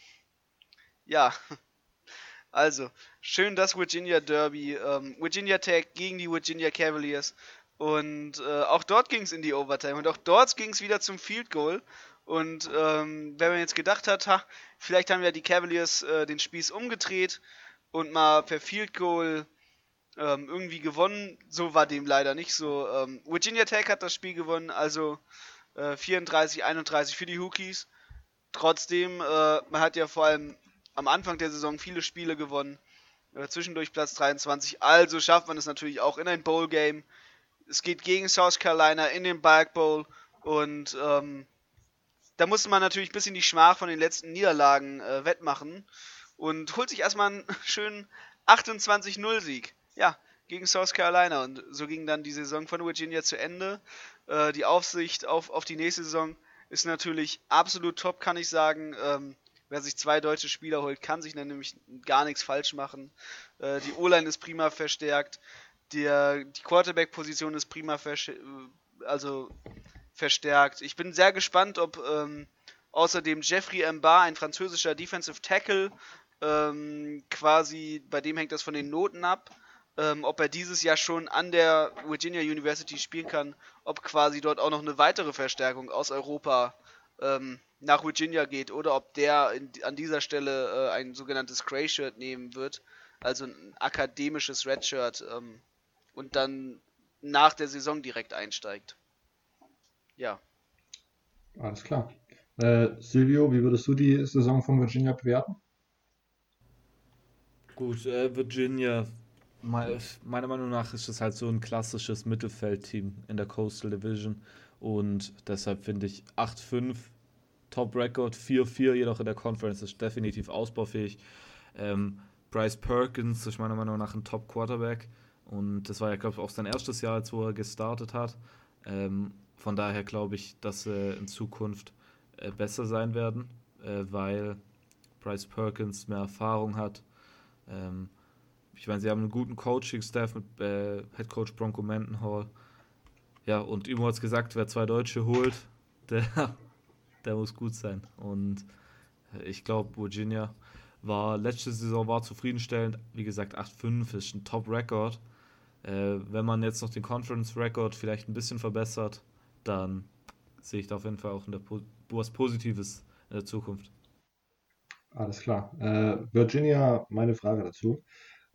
ja, also schön das Virginia Derby. Ähm, Virginia Tech gegen die Virginia Cavaliers. Und äh, auch dort ging es in die Overtime. Und auch dort ging es wieder zum Field Goal. Und ähm, wenn man jetzt gedacht hat, ha, vielleicht haben ja die Cavaliers äh, den Spieß umgedreht und mal per Field Goal ähm, irgendwie gewonnen, so war dem leider nicht so. Ähm, Virginia Tech hat das Spiel gewonnen, also äh, 34-31 für die Hookies. Trotzdem, äh, man hat ja vor allem am Anfang der Saison viele Spiele gewonnen. Äh, zwischendurch Platz 23. Also schafft man es natürlich auch in ein Bowl-Game. Es geht gegen South Carolina in den Bark Bowl und ähm, da musste man natürlich ein bisschen die Schmach von den letzten Niederlagen äh, wettmachen und holt sich erstmal einen schönen 28-0-Sieg. Ja, gegen South Carolina. Und so ging dann die Saison von Virginia zu Ende. Äh, die Aufsicht auf, auf die nächste Saison ist natürlich absolut top, kann ich sagen. Ähm, wer sich zwei deutsche Spieler holt, kann sich dann nämlich gar nichts falsch machen. Äh, die O-Line ist prima verstärkt. Der, die Quarterback-Position ist prima vers also verstärkt. Ich bin sehr gespannt, ob ähm, außerdem Jeffrey Mbar, ein französischer Defensive Tackle, ähm, quasi, bei dem hängt das von den Noten ab, ähm, ob er dieses Jahr schon an der Virginia University spielen kann, ob quasi dort auch noch eine weitere Verstärkung aus Europa ähm, nach Virginia geht oder ob der in, an dieser Stelle äh, ein sogenanntes Gray Shirt nehmen wird, also ein akademisches Redshirt ähm, und dann nach der Saison direkt einsteigt. Ja. Alles klar. Äh, Silvio, wie würdest du die Saison von Virginia bewerten? Gut, äh, Virginia, meiner Meinung nach ist es halt so ein klassisches Mittelfeldteam in der Coastal Division und deshalb finde ich 8-5 Top Record, 4-4 jedoch in der Conference ist definitiv ausbaufähig. Ähm, Bryce Perkins ist meiner Meinung nach ein Top Quarterback und das war ja, glaube ich, auch sein erstes Jahr, als wo er gestartet hat. Ähm, von daher glaube ich, dass sie in Zukunft äh, besser sein werden, äh, weil Bryce Perkins mehr Erfahrung hat. Ähm, ich meine, sie haben einen guten Coaching-Staff mit äh, Head Coach Bronco Mendenhall. Ja, und Imo hat es gesagt, wer zwei Deutsche holt, der, der muss gut sein. Und ich glaube, Virginia war letzte Saison war zufriedenstellend. Wie gesagt, 8-5 ist ein Top-Record. Äh, wenn man jetzt noch den Conference-Record vielleicht ein bisschen verbessert, dann sehe ich da auf jeden Fall auch in der po was Positives in der Zukunft. Alles klar. Äh, Virginia, meine Frage dazu.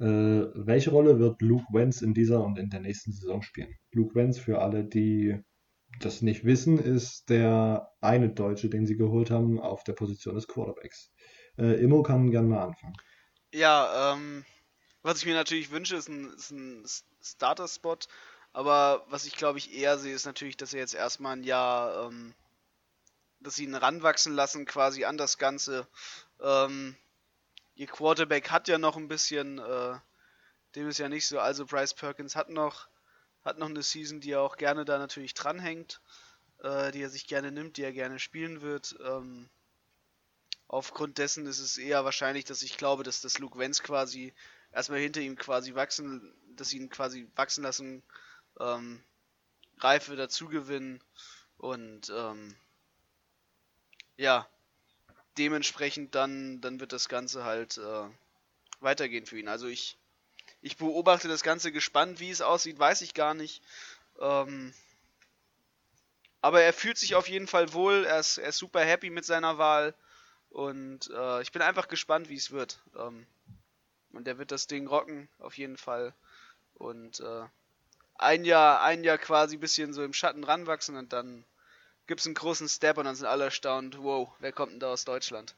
Äh, welche Rolle wird Luke Wentz in dieser und in der nächsten Saison spielen? Luke Wentz, für alle, die das nicht wissen, ist der eine Deutsche, den sie geholt haben, auf der Position des Quarterbacks. Äh, Immo kann gerne mal anfangen. Ja, ähm, was ich mir natürlich wünsche, ist ein, ist ein Starter-Spot. Aber was ich glaube ich eher sehe, ist natürlich, dass er jetzt erstmal ein Jahr, ähm, dass sie ihn ranwachsen lassen quasi an das Ganze. Ähm, ihr Quarterback hat ja noch ein bisschen, äh, dem ist ja nicht so, also Bryce Perkins hat noch, hat noch eine Season, die er auch gerne da natürlich dranhängt, äh, die er sich gerne nimmt, die er gerne spielen wird. Ähm, aufgrund dessen ist es eher wahrscheinlich, dass ich glaube, dass das Luke Wenz quasi erstmal hinter ihm quasi wachsen, dass sie ihn quasi wachsen lassen, ähm, Reife dazugewinnen und ähm, ja, dementsprechend dann, dann wird das Ganze halt äh, weitergehen für ihn. Also ich, ich beobachte das Ganze gespannt, wie es aussieht, weiß ich gar nicht. Ähm, aber er fühlt sich auf jeden Fall wohl, er ist, er ist super happy mit seiner Wahl und äh, ich bin einfach gespannt, wie es wird. Ähm, und er wird das Ding rocken, auf jeden Fall. Und äh, ein Jahr, ein Jahr quasi ein bisschen so im Schatten ranwachsen und dann gibt es einen großen Step und dann sind alle erstaunt, wow, wer kommt denn da aus Deutschland?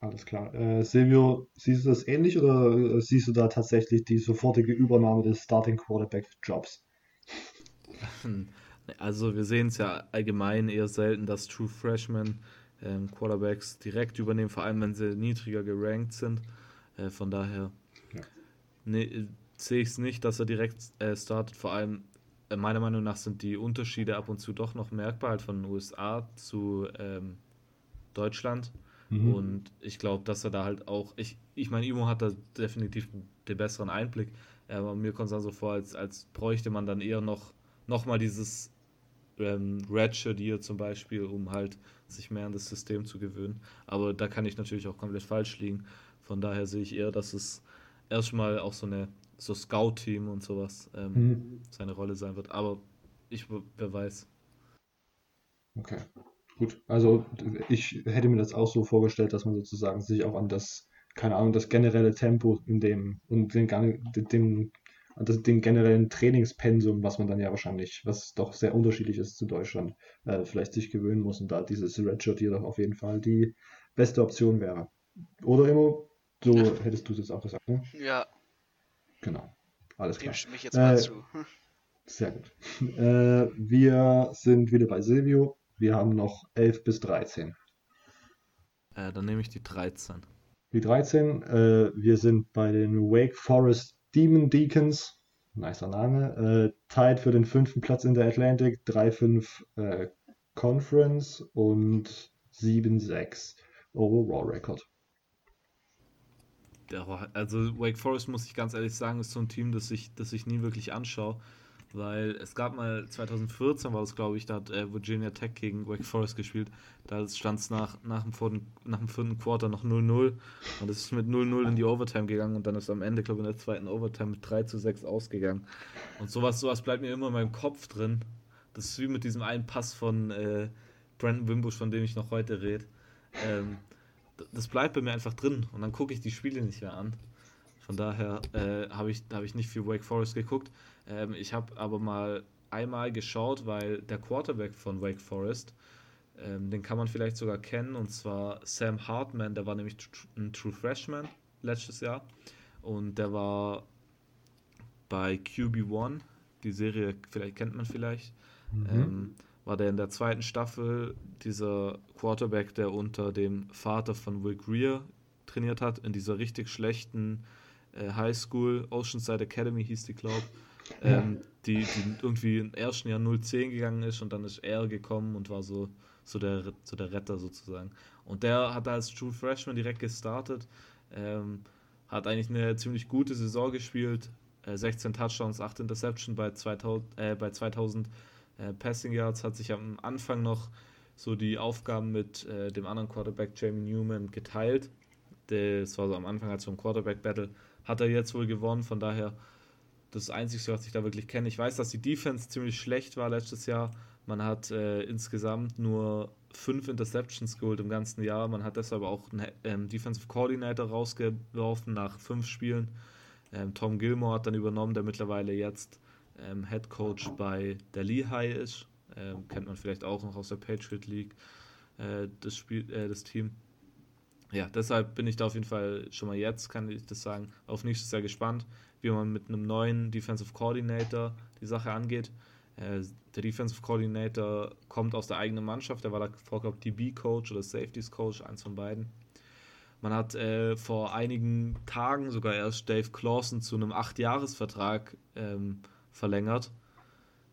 Alles klar. Äh, Silvio, siehst du das ähnlich oder äh, siehst du da tatsächlich die sofortige Übernahme des Starting Quarterback Jobs? Also wir sehen es ja allgemein eher selten, dass True Freshmen ähm, Quarterbacks direkt übernehmen, vor allem wenn sie niedriger gerankt sind. Äh, von daher ja. nee, sehe ich es nicht, dass er direkt äh, startet. Vor allem, meiner Meinung nach, sind die Unterschiede ab und zu doch noch merkbar halt von den USA zu ähm, Deutschland. Mhm. Und ich glaube, dass er da halt auch, ich, ich meine, Imo hat da definitiv den besseren Einblick, aber mir kommt es dann so vor, als, als bräuchte man dann eher noch, noch mal dieses ähm, Ratchet hier zum Beispiel, um halt sich mehr an das System zu gewöhnen. Aber da kann ich natürlich auch komplett falsch liegen. Von daher sehe ich eher, dass es erstmal auch so eine so Scout-Team und sowas ähm, mhm. seine Rolle sein wird. Aber ich, wer weiß. Okay, gut. Also ich hätte mir das auch so vorgestellt, dass man sozusagen sich auch an das, keine Ahnung, das generelle Tempo in dem und den, den, den, den generellen Trainingspensum, was man dann ja wahrscheinlich, was doch sehr unterschiedlich ist zu Deutschland, äh, vielleicht sich gewöhnen muss und da dieses Redshirt hier doch auf jeden Fall die beste Option wäre. Oder immer, so hättest du es jetzt auch gesagt, ne? Ja, Genau. Alles klar. Dem mich jetzt mal äh, zu. Sehr gut. Äh, wir sind wieder bei Silvio. Wir haben noch 11 bis 13. Äh, dann nehme ich die 13. Die 13. Äh, wir sind bei den Wake Forest Demon Deacons. Nicer Name. Äh, tied für den fünften Platz in der Atlantic. 3-5 äh, Conference und 7-6 Overall Record also Wake Forest muss ich ganz ehrlich sagen, ist so ein Team, das ich, das ich nie wirklich anschaue. Weil es gab mal 2014 war es, glaube ich, da hat äh, Virginia Tech gegen Wake Forest gespielt. Da stand es nach, nach, dem vierten, nach dem vierten Quarter noch 0-0 und es ist mit 0-0 in die Overtime gegangen und dann ist am Ende, glaube ich, in der zweiten Overtime mit 3 zu 6 ausgegangen. Und sowas, sowas bleibt mir immer in meinem Kopf drin. Das ist wie mit diesem einen Pass von äh, Brandon Wimbush, von dem ich noch heute rede. Ähm, das bleibt bei mir einfach drin und dann gucke ich die Spiele nicht mehr an. Von daher äh, habe ich, hab ich nicht viel Wake Forest geguckt. Ähm, ich habe aber mal einmal geschaut, weil der Quarterback von Wake Forest, ähm, den kann man vielleicht sogar kennen, und zwar Sam Hartman, der war nämlich ein True Freshman letztes Jahr. Und der war bei QB1, die Serie vielleicht kennt man vielleicht, mhm. ähm, war der in der zweiten Staffel dieser Quarterback, der unter dem Vater von Will Greer trainiert hat, in dieser richtig schlechten äh, High School, Oceanside Academy hieß die, glaube ähm, die, die irgendwie im ersten Jahr 0-10 gegangen ist und dann ist er gekommen und war so, so, der, so der Retter sozusagen. Und der hat als True Freshman direkt gestartet, ähm, hat eigentlich eine ziemlich gute Saison gespielt, äh, 16 Touchdowns, 8 Interceptions bei 2000, äh, bei 2000 äh, Passing Yards, hat sich am Anfang noch so die Aufgaben mit äh, dem anderen Quarterback Jamie Newman geteilt. Das war so am Anfang als so ein Quarterback-Battle. Hat er jetzt wohl gewonnen, von daher das Einzige, was ich da wirklich kenne. Ich weiß, dass die Defense ziemlich schlecht war letztes Jahr. Man hat äh, insgesamt nur fünf Interceptions geholt im ganzen Jahr. Man hat deshalb auch einen ähm, Defensive Coordinator rausgeworfen nach fünf Spielen. Ähm, Tom Gilmore hat dann übernommen, der mittlerweile jetzt ähm, Head Coach bei der Lehigh ist. Ähm, kennt man vielleicht auch noch aus der Patriot League, äh, das, Spiel, äh, das Team. Ja, deshalb bin ich da auf jeden Fall schon mal jetzt, kann ich das sagen, auf nächstes Jahr gespannt, wie man mit einem neuen Defensive Coordinator die Sache angeht. Äh, der Defensive Coordinator kommt aus der eigenen Mannschaft, der war davor, glaube ich, DB-Coach oder Safeties-Coach, eins von beiden. Man hat äh, vor einigen Tagen sogar erst Dave Clawson zu einem 8-Jahres-Vertrag ähm, verlängert,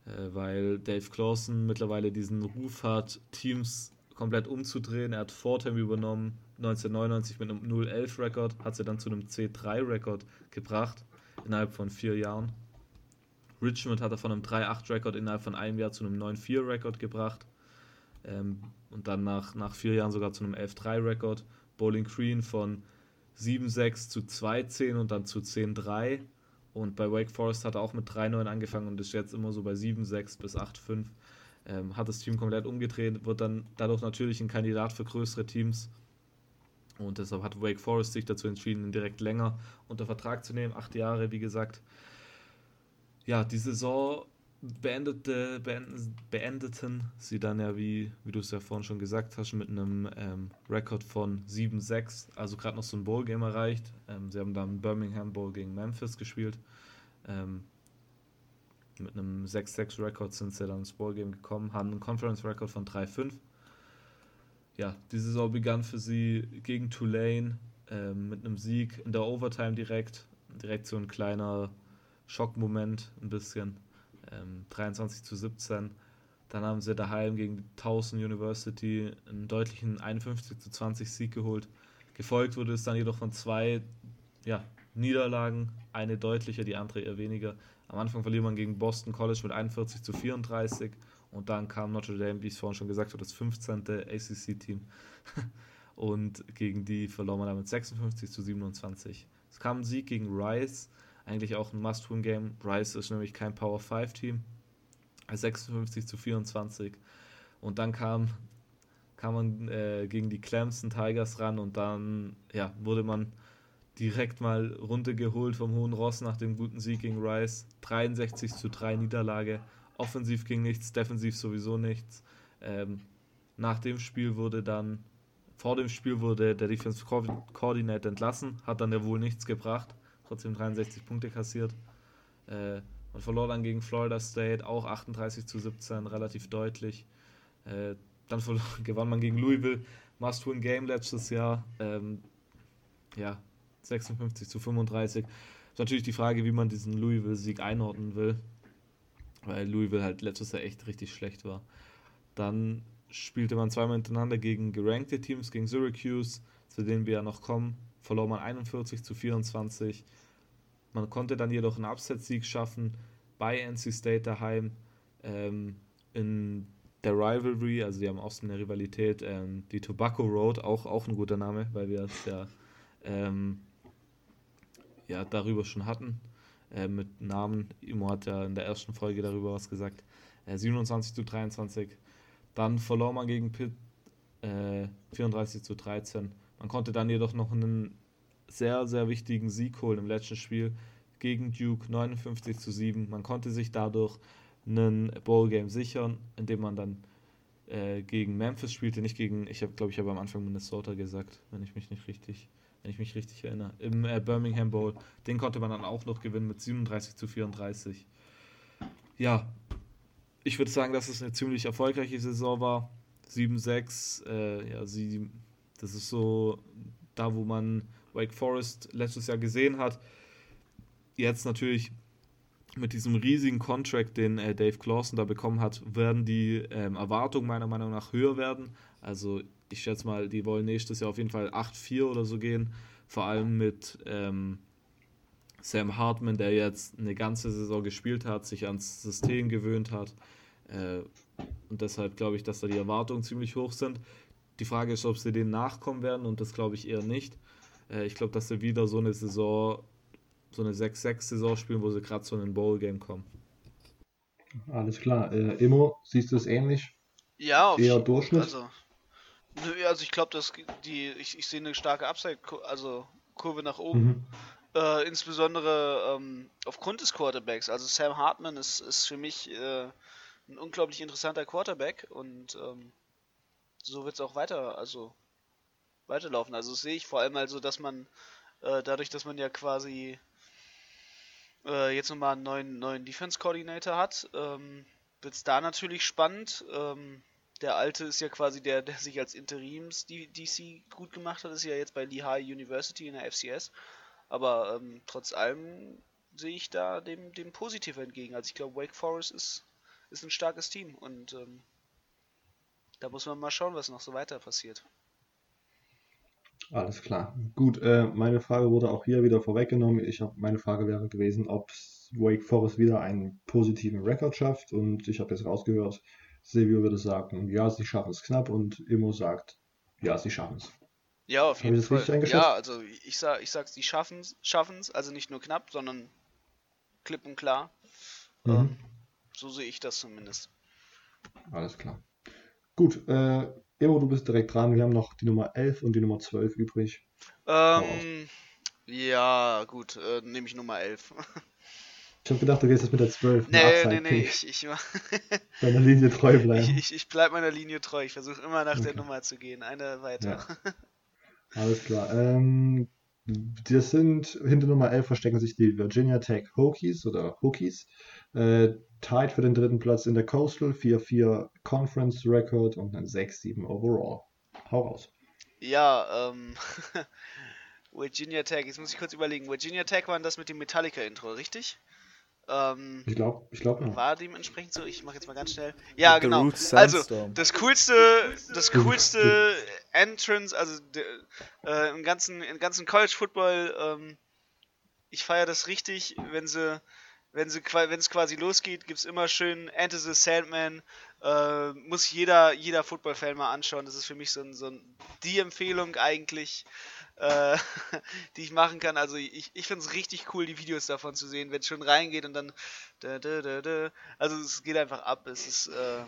äh, weil Dave Clawson mittlerweile diesen Ruf hat, Teams komplett umzudrehen. Er hat Fordham übernommen, 1999 mit einem 0-11-Rekord, hat sie dann zu einem C3-Rekord gebracht, innerhalb von vier Jahren. Richmond hat er von einem 3-8-Rekord innerhalb von einem Jahr zu einem 9-4-Rekord gebracht. Ähm, und dann nach, nach vier Jahren sogar zu einem 11-3-Rekord. Bowling Green von 7-6 zu 2-10 und dann zu 10-3. Und bei Wake Forest hat er auch mit 3-9 angefangen und ist jetzt immer so bei 7-6 bis 8-5. Ähm, hat das Team komplett umgedreht, wird dann dadurch natürlich ein Kandidat für größere Teams. Und deshalb hat Wake Forest sich dazu entschieden, ihn direkt länger unter Vertrag zu nehmen. Acht Jahre, wie gesagt. Ja, die Saison beendete, beendeten sie dann ja, wie, wie du es ja vorhin schon gesagt hast, mit einem ähm, Rekord von 7-6, also gerade noch so ein Bowl-Game erreicht. Ähm, sie haben dann Birmingham Bowl gegen Memphis gespielt. Ähm, mit einem 6-6-Rekord sind sie dann ins Bowl-Game gekommen, haben einen Conference-Rekord von 3-5. Ja, die Saison begann für sie gegen Tulane ähm, mit einem Sieg in der Overtime direkt. Direkt so ein kleiner Schockmoment, ein bisschen ähm, 23 zu 17. Dann haben sie daheim gegen Towson University einen deutlichen 51 zu 20 Sieg geholt. Gefolgt wurde es dann jedoch von zwei ja, Niederlagen, eine deutlicher, die andere eher weniger. Am Anfang verliert man gegen Boston College mit 41 zu 34 und dann kam Notre Dame, wie ich es vorhin schon gesagt habe, das 15. ACC-Team. und gegen die verlor man damit 56 zu 27. Es kam ein Sieg gegen Rice, eigentlich auch ein Must-Win-Game. Rice ist nämlich kein Power-5-Team. 56 zu 24. Und dann kam, kam man äh, gegen die Clemson Tigers ran und dann ja, wurde man direkt mal runtergeholt vom hohen Ross nach dem guten Sieg gegen Rice. 63 zu 3 Niederlage. Offensiv ging nichts, defensiv sowieso nichts. Ähm, nach dem Spiel wurde dann, vor dem Spiel wurde der Defensive Coordinator entlassen, hat dann ja wohl nichts gebracht trotzdem 63 Punkte kassiert. Äh, man verlor dann gegen Florida State auch 38 zu 17, relativ deutlich. Äh, dann gewann man gegen Louisville, Must-Win-Game letztes Jahr. Ähm, ja, 56 zu 35. Ist natürlich die Frage, wie man diesen Louisville-Sieg einordnen will, weil Louisville halt letztes Jahr echt richtig schlecht war. Dann spielte man zweimal hintereinander gegen gerankte Teams, gegen Syracuse, zu denen wir ja noch kommen. Verlor man 41 zu 24. Man konnte dann jedoch einen Upset-Sieg schaffen bei NC State daheim ähm, in der Rivalry, also die haben auch so eine Rivalität, ähm, die Tobacco Road, auch, auch ein guter Name, weil wir es ja, ähm, ja darüber schon hatten, äh, mit Namen. Imo hat ja in der ersten Folge darüber was gesagt. Äh, 27 zu 23. Dann verlor man gegen Pitt äh, 34 zu 13. Man konnte dann jedoch noch einen sehr, sehr wichtigen Sieg holen im letzten Spiel gegen Duke 59 zu 7. Man konnte sich dadurch einen Bowl-Game sichern, indem man dann äh, gegen Memphis spielte, nicht gegen, ich habe glaube ich habe am Anfang Minnesota gesagt, wenn ich mich nicht richtig wenn ich mich richtig erinnere, im äh, Birmingham Bowl. Den konnte man dann auch noch gewinnen mit 37 zu 34. Ja, ich würde sagen, dass es eine ziemlich erfolgreiche Saison war. 7-6, äh, ja, sie, das ist so da, wo man Wake Forest letztes Jahr gesehen hat. Jetzt natürlich mit diesem riesigen Contract, den äh, Dave Clawson da bekommen hat, werden die ähm, Erwartungen meiner Meinung nach höher werden. Also ich schätze mal, die wollen nächstes Jahr auf jeden Fall 8-4 oder so gehen. Vor allem mit ähm, Sam Hartman, der jetzt eine ganze Saison gespielt hat, sich ans System gewöhnt hat. Äh, und deshalb glaube ich, dass da die Erwartungen ziemlich hoch sind. Die Frage ist, ob sie denen nachkommen werden und das glaube ich eher nicht. Äh, ich glaube, dass sie wieder so eine Saison, so eine 6-6-Saison spielen, wo sie gerade so in ein Bowl-Game kommen. Alles klar. Äh, Immo, siehst du es ähnlich? Ja, auf eher Durchschnitt. Also, also ich glaube, dass die, ich, ich sehe eine starke Upside, also Kurve nach oben. Mhm. Äh, insbesondere ähm, aufgrund des Quarterbacks. Also Sam Hartman ist, ist für mich äh, ein unglaublich interessanter Quarterback und ähm, so wird es auch weiter, also weiterlaufen. Also sehe ich vor allem also, dass man äh, dadurch, dass man ja quasi äh, jetzt nochmal einen neuen, neuen Defense Coordinator hat, ähm, wird es da natürlich spannend. Ähm, der alte ist ja quasi der, der sich als Interims DC gut gemacht hat, ist ja jetzt bei Lehigh University in der FCS. Aber ähm, trotz allem sehe ich da dem, dem positiv entgegen. Also ich glaube, Wake Forest ist, ist ein starkes Team und ähm, da muss man mal schauen, was noch so weiter passiert. Alles klar. Gut, äh, meine Frage wurde auch hier wieder vorweggenommen. Ich hab, meine Frage wäre gewesen, ob Wake Forest wieder einen positiven Rekord schafft. Und ich habe jetzt rausgehört, Silvio würde sagen, ja, sie schaffen es knapp. Und Immo sagt, ja, sie schaffen es. Ja, auf jeden Fall. Ja, also ich sag, ich sag, sie schaffen es, also nicht nur knapp, sondern klipp und klar. Mhm. Ähm, so sehe ich das zumindest. Alles klar. Gut, äh, Emo, du bist direkt dran. Wir haben noch die Nummer 11 und die Nummer 12 übrig. Ähm, ja, gut, äh, nehme ich Nummer 11. ich habe gedacht, du gehst jetzt mit der 12. Nee, nee, nee, ich, ich Deiner Linie treu bleiben. Ich, ich, ich bleibe meiner Linie treu. Ich versuche immer nach okay. der Nummer zu gehen. Eine weiter. Ja. Alles klar. Ähm, das sind, hinter Nummer 11 verstecken sich die Virginia Tech Hokies oder Hokies. Äh, tied für den dritten Platz in der Coastal, 4-4 Conference Record und ein 6-7 Overall. Hau raus. Ja, ähm, Virginia Tech, jetzt muss ich kurz überlegen. Virginia Tech war das mit dem Metallica-Intro, richtig? Ähm, ich glaube, ich glaube ja. War dementsprechend so? Ich mache jetzt mal ganz schnell. Ja, With genau. Also das coolste, das coolste Entrance, also de, äh, im ganzen, im ganzen College Football. Ähm, ich feiere das richtig, wenn sie, wenn es quasi losgeht, gibt es immer schön Enter the Sandman. Äh, muss jeder, jeder Football-Fan mal anschauen. Das ist für mich so, ein, so ein, die Empfehlung eigentlich äh, die ich machen kann. Also ich, ich finde es richtig cool, die Videos davon zu sehen, wenn es schon reingeht und dann. Da, da, da. Also es geht einfach ab. Es ist äh,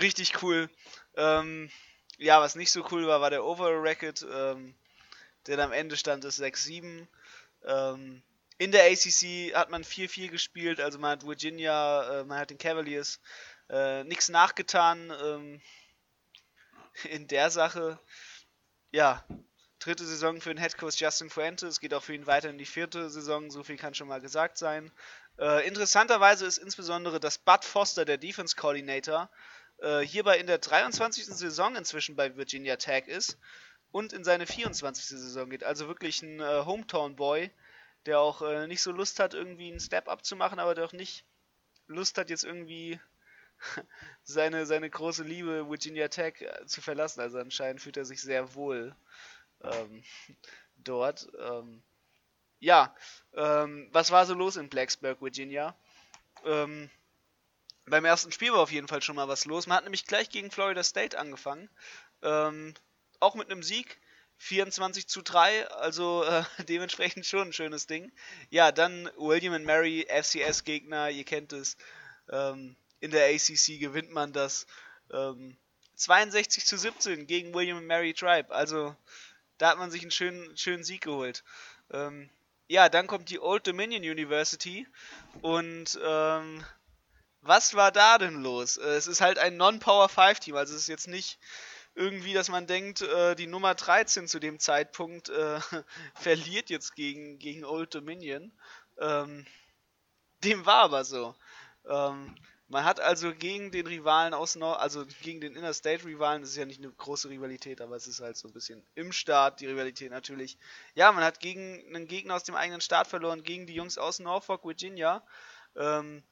richtig cool. Ähm, ja, was nicht so cool war, war der Overall Record. Ähm, denn am Ende stand es 6-7. Ähm, in der ACC hat man 4-4 gespielt, also man hat Virginia, äh, man hat den Cavaliers äh, nichts nachgetan ähm, in der Sache. Ja, dritte Saison für den Headcoach Justin Fuente. Es geht auch für ihn weiter in die vierte Saison, so viel kann schon mal gesagt sein. Äh, interessanterweise ist insbesondere, dass Bud Foster, der Defense Coordinator, äh, hierbei in der 23. Saison inzwischen bei Virginia Tech ist und in seine 24. Saison geht. Also wirklich ein äh, Hometown Boy, der auch äh, nicht so Lust hat, irgendwie einen Step-Up zu machen, aber der auch nicht Lust hat, jetzt irgendwie seine, seine große Liebe Virginia Tech äh, zu verlassen. Also anscheinend fühlt er sich sehr wohl ähm, dort. Ähm, ja, ähm, was war so los in Blacksburg, Virginia? Ähm, beim ersten Spiel war auf jeden Fall schon mal was los. Man hat nämlich gleich gegen Florida State angefangen. Ähm, auch mit einem Sieg. 24 zu 3, also äh, dementsprechend schon ein schönes Ding. Ja, dann William and Mary, FCS-Gegner, ihr kennt es. Ähm, in der ACC gewinnt man das. 62 zu 17 gegen William and Mary Tribe. Also da hat man sich einen schönen, schönen Sieg geholt. Ähm, ja, dann kommt die Old Dominion University und ähm, was war da denn los? Äh, es ist halt ein Non-Power 5 Team, also es ist jetzt nicht irgendwie, dass man denkt, äh, die Nummer 13 zu dem Zeitpunkt äh, verliert jetzt gegen, gegen Old Dominion. Ähm, dem war aber so. Ähm, man hat also gegen den Rivalen aus Nord, also gegen den Interstate-Rivalen, das ist ja nicht eine große Rivalität, aber es ist halt so ein bisschen im Staat die Rivalität natürlich. Ja, man hat gegen einen Gegner aus dem eigenen Staat verloren, gegen die Jungs aus Norfolk, Virginia. Ähm,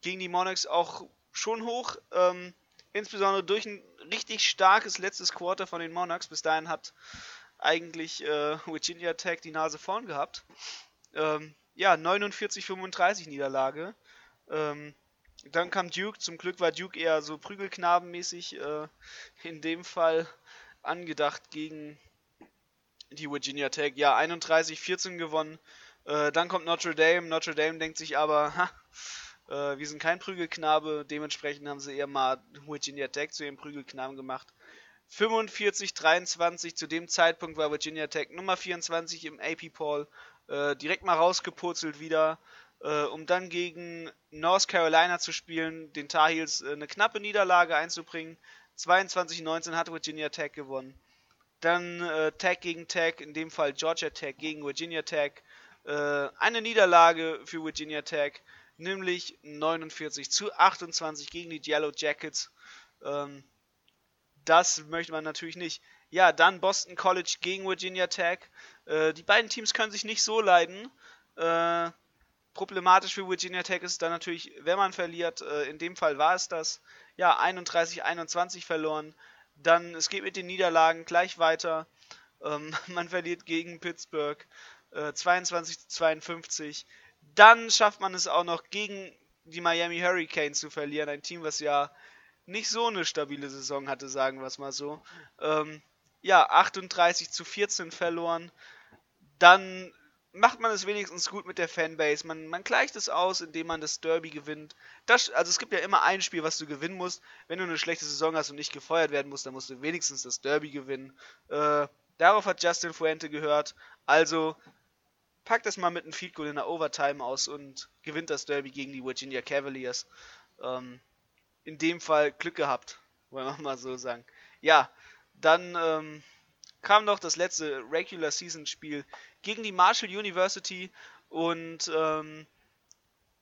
gegen die Monarchs auch schon hoch, ähm, insbesondere durch ein richtig starkes letztes Quarter von den Monarchs. Bis dahin hat eigentlich äh, Virginia Tech die Nase vorn gehabt. Ähm, ja, 49-35 Niederlage. Ähm, dann kam Duke. Zum Glück war Duke eher so Prügelknabenmäßig äh, in dem Fall angedacht gegen die Virginia Tech. Ja, 31-14 gewonnen. Äh, dann kommt Notre Dame. Notre Dame denkt sich aber, ha, äh, wir sind kein Prügelknabe. Dementsprechend haben sie eher mal Virginia Tech zu ihrem Prügelknaben gemacht. 45-23 zu dem Zeitpunkt war Virginia Tech Nummer 24 im AP Poll. Äh, direkt mal rausgepurzelt wieder äh, um dann gegen North Carolina zu spielen, den Tar Heels äh, eine knappe Niederlage einzubringen. 22-19 hat Virginia Tech gewonnen. Dann äh, Tech gegen Tech, in dem Fall Georgia Tech gegen Virginia Tech. Äh, eine Niederlage für Virginia Tech, nämlich 49 zu 28 gegen die Yellow Jackets. Ähm, das möchte man natürlich nicht. Ja, dann Boston College gegen Virginia Tech. Äh, die beiden Teams können sich nicht so leiden. Äh, Problematisch für Virginia Tech ist dann natürlich, wenn man verliert, äh, in dem Fall war es das, ja, 31-21 verloren. Dann, es geht mit den Niederlagen gleich weiter. Ähm, man verliert gegen Pittsburgh äh, 22-52. Dann schafft man es auch noch gegen die Miami Hurricanes zu verlieren. Ein Team, was ja nicht so eine stabile Saison hatte, sagen wir es mal so. Ähm, ja, 38 zu 14 verloren. Dann macht man es wenigstens gut mit der Fanbase. Man, man gleicht es aus, indem man das Derby gewinnt. Das, also es gibt ja immer ein Spiel, was du gewinnen musst. Wenn du eine schlechte Saison hast und nicht gefeuert werden musst, dann musst du wenigstens das Derby gewinnen. Äh, darauf hat Justin Fuente gehört. Also packt das mal mit einem Field Goal in der Overtime aus und gewinnt das Derby gegen die Virginia Cavaliers. Ähm, in dem Fall Glück gehabt, wollen wir mal so sagen. Ja, dann ähm, kam noch das letzte Regular Season Spiel gegen die Marshall University und ähm,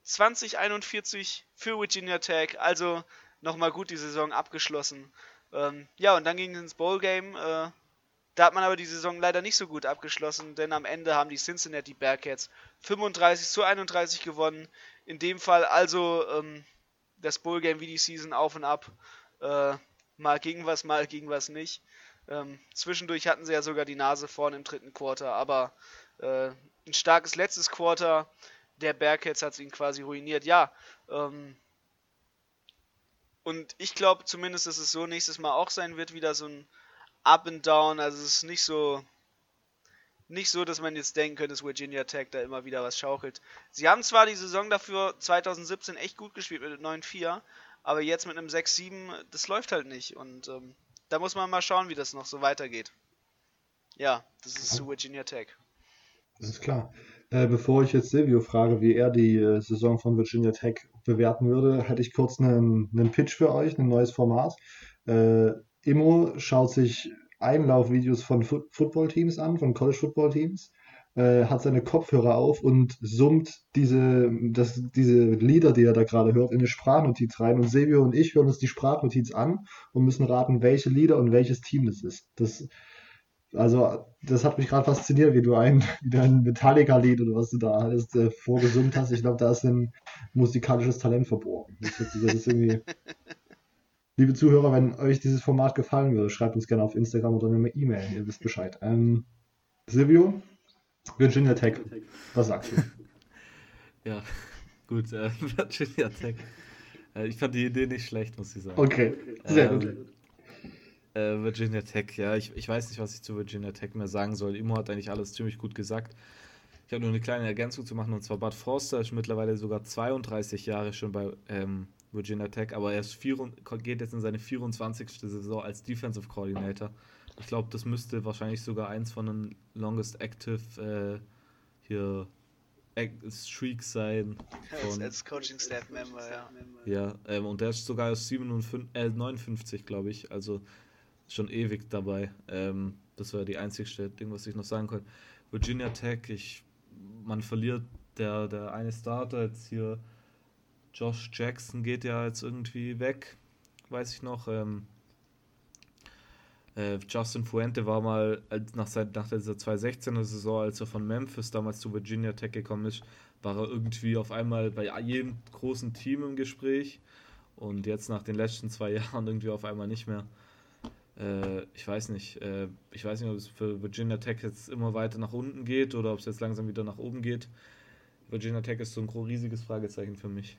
2041 für Virginia Tech. Also nochmal gut die Saison abgeschlossen. Ähm, ja, und dann ging es ins Bowl Game. Äh, da hat man aber die Saison leider nicht so gut abgeschlossen, denn am Ende haben die Cincinnati Bearcats 35 zu 31 gewonnen. In dem Fall also ähm, das Bowl Game wie die Season auf und ab. Äh, mal ging was, mal ging was nicht. Ähm, zwischendurch hatten sie ja sogar die Nase vorn im dritten Quarter, aber äh, ein starkes letztes Quarter der Bearcats hat ihn quasi ruiniert. Ja, ähm, und ich glaube zumindest, dass es so nächstes Mal auch sein wird, wieder so ein Up and Down. Also es ist nicht so, nicht so, dass man jetzt denken könnte, dass Virginia Tech da immer wieder was schaukelt. Sie haben zwar die Saison dafür 2017 echt gut gespielt mit 9-4, aber jetzt mit einem 6-7, das läuft halt nicht. Und ähm, da muss man mal schauen, wie das noch so weitergeht. Ja, das ist zu Virginia Tech. Das ist klar. Äh, bevor ich jetzt Silvio frage, wie er die äh, Saison von Virginia Tech bewerten würde, hätte ich kurz einen, einen Pitch für euch, ein neues Format. Äh, Immo schaut sich Einlaufvideos von Fu Footballteams an, von College Football Teams, äh, hat seine Kopfhörer auf und summt diese, das, diese Lieder, die er da gerade hört, in eine Sprachnotiz rein. Und Silvio und ich hören uns die Sprachnotiz an und müssen raten, welche Lieder und welches Team das ist. Das, also, das hat mich gerade fasziniert, wie du ein, ein Metallica-Lied oder was du da alles äh, vorgesummt hast. Ich glaube, da ist ein musikalisches Talent verborgen. Das, das ist irgendwie. Liebe Zuhörer, wenn euch dieses Format gefallen würde, schreibt uns gerne auf Instagram oder eine E-Mail, ihr wisst Bescheid. Ähm, Silvio, Virginia Tech, was sagst du? ja, gut, äh, Virginia Tech. Äh, ich fand die Idee nicht schlecht, muss ich sagen. Okay, sehr ähm, gut. Äh, Virginia Tech, ja, ich, ich weiß nicht, was ich zu Virginia Tech mehr sagen soll. Imo hat eigentlich alles ziemlich gut gesagt. Ich habe nur eine kleine Ergänzung zu machen, und zwar Bud Forster ist mittlerweile sogar 32 Jahre schon bei ähm, Virginia Tech, aber er ist vier, geht jetzt in seine 24. Saison als Defensive Coordinator. Ich glaube, das müsste wahrscheinlich sogar eins von den Longest Active äh, hier Streaks sein. Von, als Coaching Staff Member, ja. Ja, ähm, und der ist sogar aus 57, äh, 59, glaube ich. Also schon ewig dabei. Ähm, das war die einzigste Ding, was ich noch sagen konnte. Virginia Tech, ich, man verliert der, der eine Starter jetzt hier. Josh Jackson geht ja jetzt irgendwie weg, weiß ich noch. Ähm, äh, Justin Fuente war mal als, nach, nach dieser 2016er Saison, als er von Memphis damals zu Virginia Tech gekommen ist, war er irgendwie auf einmal bei jedem großen Team im Gespräch und jetzt nach den letzten zwei Jahren irgendwie auf einmal nicht mehr. Äh, ich weiß nicht. Äh, ich weiß nicht, ob es für Virginia Tech jetzt immer weiter nach unten geht oder ob es jetzt langsam wieder nach oben geht. Virginia Tech ist so ein riesiges Fragezeichen für mich.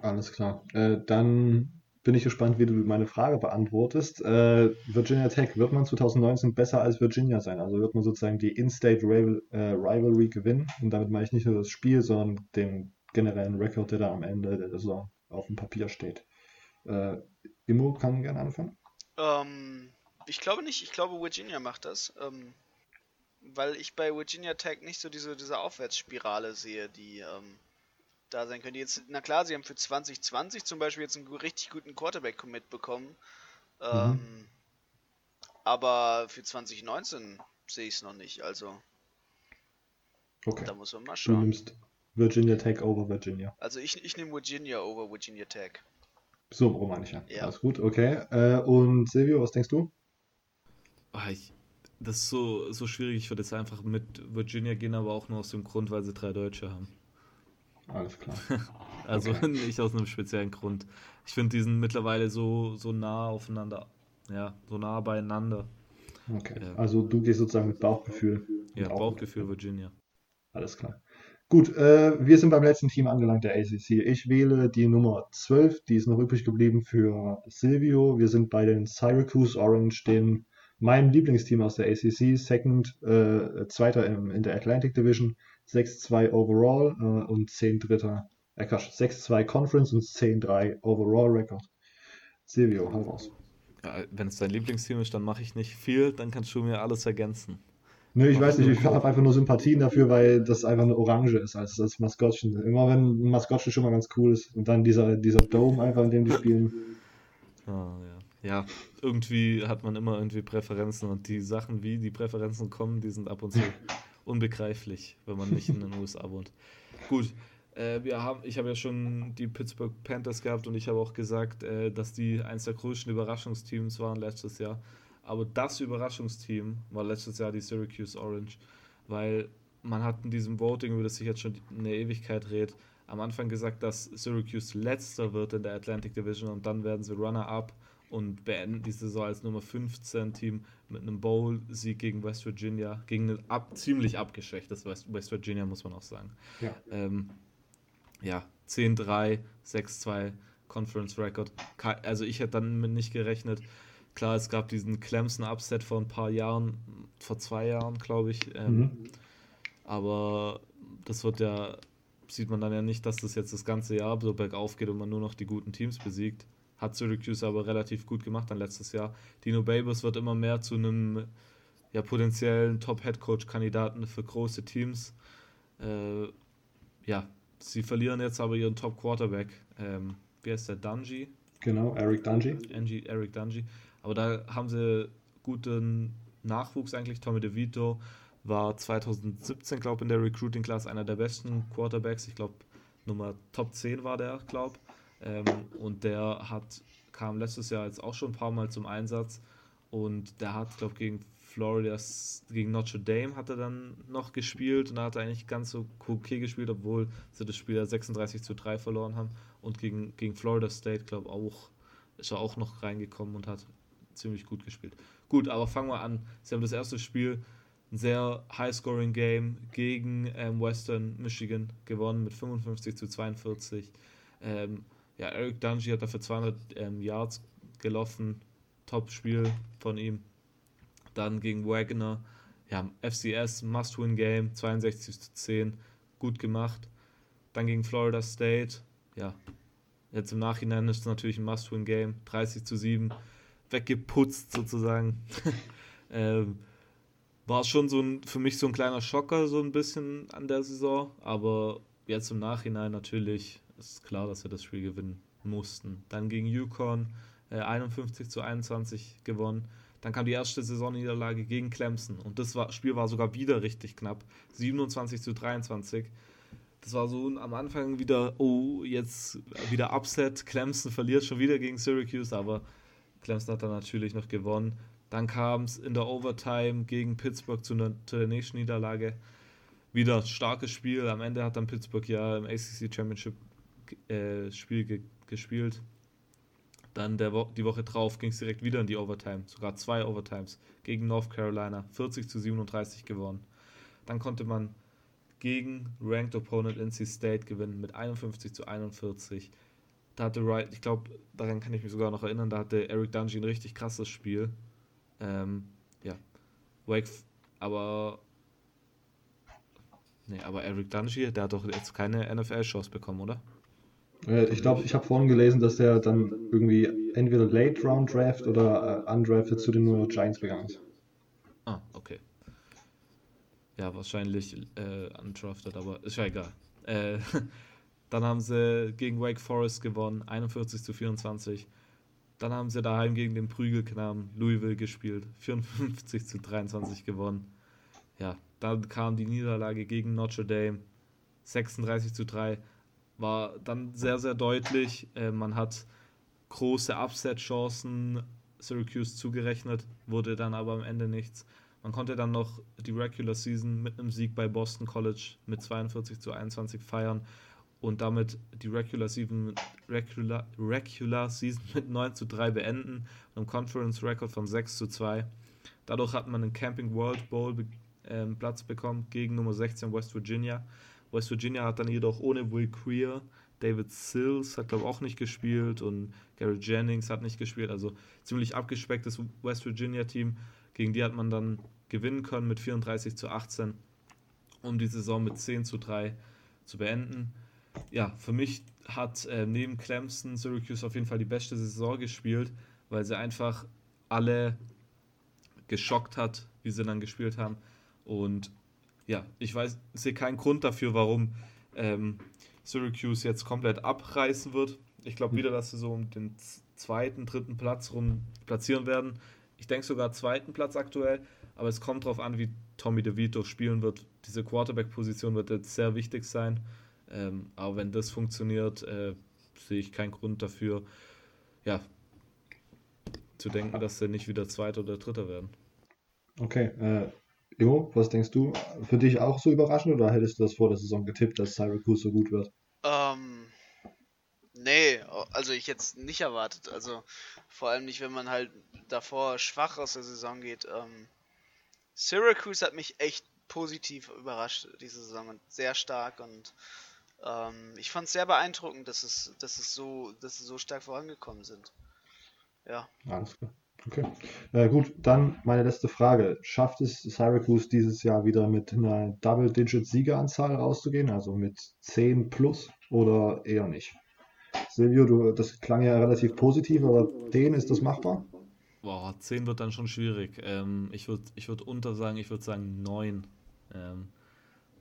Alles klar. Äh, dann bin ich gespannt, wie du meine Frage beantwortest. Äh, Virginia Tech, wird man 2019 besser als Virginia sein? Also wird man sozusagen die In-State Rival, äh, Rivalry gewinnen? Und damit meine ich nicht nur das Spiel, sondern den generellen Rekord, der da am Ende der Saison auf dem Papier steht. Äh, Immo kann gerne anfangen. Ähm, ich glaube nicht. Ich glaube, Virginia macht das. Ähm, weil ich bei Virginia Tech nicht so diese, diese Aufwärtsspirale sehe, die ähm, da sein könnte. Jetzt, na klar, sie haben für 2020 zum Beispiel jetzt einen richtig guten Quarterback-Commit bekommen. Ähm, mhm. Aber für 2019 sehe ich es noch nicht. Also, okay. da muss man mal schauen. Du nimmst Virginia Tech over Virginia. Also ich, ich nehme Virginia over Virginia Tech. So, warum meine ich ja. ja. Alles gut, okay. Äh, und Silvio, was denkst du? Ach, ich, das ist so, so schwierig. Ich würde jetzt einfach mit Virginia gehen, aber auch nur aus dem Grund, weil sie drei Deutsche haben. Alles klar. also okay. nicht aus einem speziellen Grund. Ich finde, die sind mittlerweile so, so nah aufeinander. Ja, so nah beieinander. Okay. Ja. Also du gehst sozusagen mit Bauchgefühl. Ja, Bauchgefühl Virginia. Alles klar. Gut, äh, wir sind beim letzten Team angelangt, der ACC. Ich wähle die Nummer 12, die ist noch übrig geblieben für Silvio. Wir sind bei den Syracuse Orange, dem mein Lieblingsteam aus der ACC, Second, äh, Zweiter im, in der Atlantic Division, 6-2 Overall äh, und 10 Dritter, äh, 6-2 Conference und 10-3 Overall Record. Silvio, hau raus. Ja, Wenn es dein Lieblingsteam ist, dann mache ich nicht viel, dann kannst du mir alles ergänzen. Nö, ich weiß nicht, ich habe einfach nur Sympathien dafür, weil das einfach eine Orange ist als, als Maskottchen. Immer wenn ein Maskottchen schon mal ganz cool ist und dann dieser, dieser Dome einfach, in dem die spielen. Oh, ja. ja, irgendwie hat man immer irgendwie Präferenzen und die Sachen, wie die Präferenzen kommen, die sind ab und zu unbegreiflich, wenn man nicht in den USA wohnt. Gut, äh, wir haben, ich habe ja schon die Pittsburgh Panthers gehabt und ich habe auch gesagt, äh, dass die eines der größten Überraschungsteams waren letztes Jahr. Aber das Überraschungsteam war letztes Jahr die Syracuse Orange, weil man hat in diesem Voting, über das sich jetzt schon eine Ewigkeit redet, am Anfang gesagt, dass Syracuse letzter wird in der Atlantic Division und dann werden sie Runner-up und beenden die Saison als Nummer 15 Team mit einem Bowl-Sieg gegen West Virginia, gegen ein ab, ziemlich abgeschwächtes West, West Virginia, muss man auch sagen. Ja, ähm, ja 10-3, 6-2 Conference Record. Also ich hätte dann mit nicht gerechnet. Klar, es gab diesen Clemson-Upset vor ein paar Jahren, vor zwei Jahren, glaube ich. Ähm, mhm. Aber das wird ja, sieht man dann ja nicht, dass das jetzt das ganze Jahr so bergauf geht und man nur noch die guten Teams besiegt. Hat Syracuse aber relativ gut gemacht dann letztes Jahr. Dino Babers wird immer mehr zu einem ja, potenziellen Top-Head-Coach-Kandidaten für große Teams. Äh, ja, sie verlieren jetzt aber ihren Top-Quarterback. Ähm, wie heißt der? Dungy? Genau, Eric Dungy. Eric Dungy. Aber da haben sie guten Nachwuchs eigentlich. Tommy DeVito war 2017, glaube ich, in der Recruiting Class einer der besten Quarterbacks. Ich glaube, Nummer Top 10 war der, glaube ähm, Und der hat, kam letztes Jahr jetzt auch schon ein paar Mal zum Einsatz. Und der hat, glaube ich, gegen Florida, gegen Notre Dame hat er dann noch gespielt und da hat er eigentlich ganz so okay gespielt, obwohl sie das Spiel 36 zu 3 verloren haben. Und gegen, gegen Florida State, glaube ich, auch, ist er auch noch reingekommen und hat ziemlich gut gespielt. Gut, aber fangen wir an. Sie haben das erste Spiel, ein sehr High-Scoring-Game gegen ähm, Western Michigan gewonnen mit 55 zu 42. Ähm, ja, Eric Dungy hat dafür 200 ähm, Yards gelaufen. Top-Spiel von ihm. Dann gegen Wagner. Ja, FCS, Must-Win-Game, 62 zu 10. Gut gemacht. Dann gegen Florida State. Ja, jetzt im Nachhinein ist es natürlich ein Must-Win-Game. 30 zu 7 weggeputzt sozusagen. ähm, war schon so ein, für mich so ein kleiner Schocker, so ein bisschen an der Saison. Aber jetzt im Nachhinein natürlich ist klar, dass wir das Spiel gewinnen mussten. Dann gegen Yukon, äh, 51 zu 21 gewonnen. Dann kam die erste Saisonniederlage gegen Clemson und das war, Spiel war sogar wieder richtig knapp. 27 zu 23. Das war so am Anfang wieder, oh, jetzt wieder Upset. Clemson verliert schon wieder gegen Syracuse, aber Clemson hat dann natürlich noch gewonnen. Dann kam es in der Overtime gegen Pittsburgh zu, ne, zu der nächsten Niederlage. Wieder starkes Spiel. Am Ende hat dann Pittsburgh ja im ACC Championship äh, Spiel ge gespielt. Dann der Wo die Woche drauf ging es direkt wieder in die Overtime, sogar zwei Overtimes gegen North Carolina, 40 zu 37 gewonnen. Dann konnte man gegen Ranked Opponent NC State gewinnen mit 51 zu 41. Da hatte Wright, ich glaube, daran kann ich mich sogar noch erinnern, da hatte Eric Dungy ein richtig krasses Spiel. Ähm, ja, Wake, aber nee, aber Eric Dungy, der hat doch jetzt keine NFL-Chance bekommen, oder? Äh, ich glaube, ich habe vorhin gelesen, dass der dann irgendwie entweder Late Round Draft oder äh, Undrafted zu den New York Giants gegangen ist. Ah, okay. Ja, wahrscheinlich äh, undrafted, aber ist ja egal. Äh, dann haben sie gegen Wake Forest gewonnen, 41 zu 24. Dann haben sie daheim gegen den Prügelknaben Louisville gespielt, 54 zu 23 gewonnen. Ja, dann kam die Niederlage gegen Notre Dame, 36 zu 3 war dann sehr, sehr deutlich. Äh, man hat große Upset-Chancen Syracuse zugerechnet, wurde dann aber am Ende nichts. Man konnte dann noch die Regular Season mit einem Sieg bei Boston College mit 42 zu 21 feiern und damit die Regular Season, Regular, Regular Season mit 9 zu 3 beenden und einem Conference Record von 6 zu 2. Dadurch hat man einen Camping World Bowl äh, Platz bekommen gegen Nummer 16 West Virginia West Virginia hat dann jedoch ohne Will Queer, David Sills hat glaube ich auch nicht gespielt und Gary Jennings hat nicht gespielt. Also ziemlich abgespecktes West Virginia Team. Gegen die hat man dann gewinnen können mit 34 zu 18, um die Saison mit 10 zu 3 zu beenden. Ja, für mich hat äh, neben Clemson Syracuse auf jeden Fall die beste Saison gespielt, weil sie einfach alle geschockt hat, wie sie dann gespielt haben. Und ja, ich weiß, sehe keinen Grund dafür, warum ähm, Syracuse jetzt komplett abreißen wird. Ich glaube wieder, dass sie so um den zweiten, dritten Platz rum platzieren werden. Ich denke sogar zweiten Platz aktuell, aber es kommt darauf an, wie Tommy DeVito spielen wird. Diese Quarterback-Position wird jetzt sehr wichtig sein. Ähm, aber wenn das funktioniert, äh, sehe ich keinen Grund dafür, ja, zu denken, dass sie nicht wieder Zweiter oder Dritter werden. Okay, äh, Jo, was denkst du? Für dich auch so überraschend oder hättest du das vor der Saison getippt, dass Syracuse so gut wird? Ähm, nee, also ich jetzt nicht erwartet. Also vor allem nicht, wenn man halt davor schwach aus der Saison geht. Ähm, Syracuse hat mich echt positiv überrascht diese Saison und sehr stark und ähm, ich fand es sehr beeindruckend, dass es, dass es so, dass sie so stark vorangekommen sind. Ja. Alles klar. Okay. Äh, gut, dann meine letzte Frage. Schafft es Syracuse dieses Jahr wieder mit einer Double-Digit-Siegeranzahl rauszugehen, also mit 10 plus oder eher nicht? Silvio, du, das klang ja relativ positiv, aber 10 ist das machbar? Boah, 10 wird dann schon schwierig. Ähm, ich würde ich würd unter sagen, ich würde sagen 9. Ähm,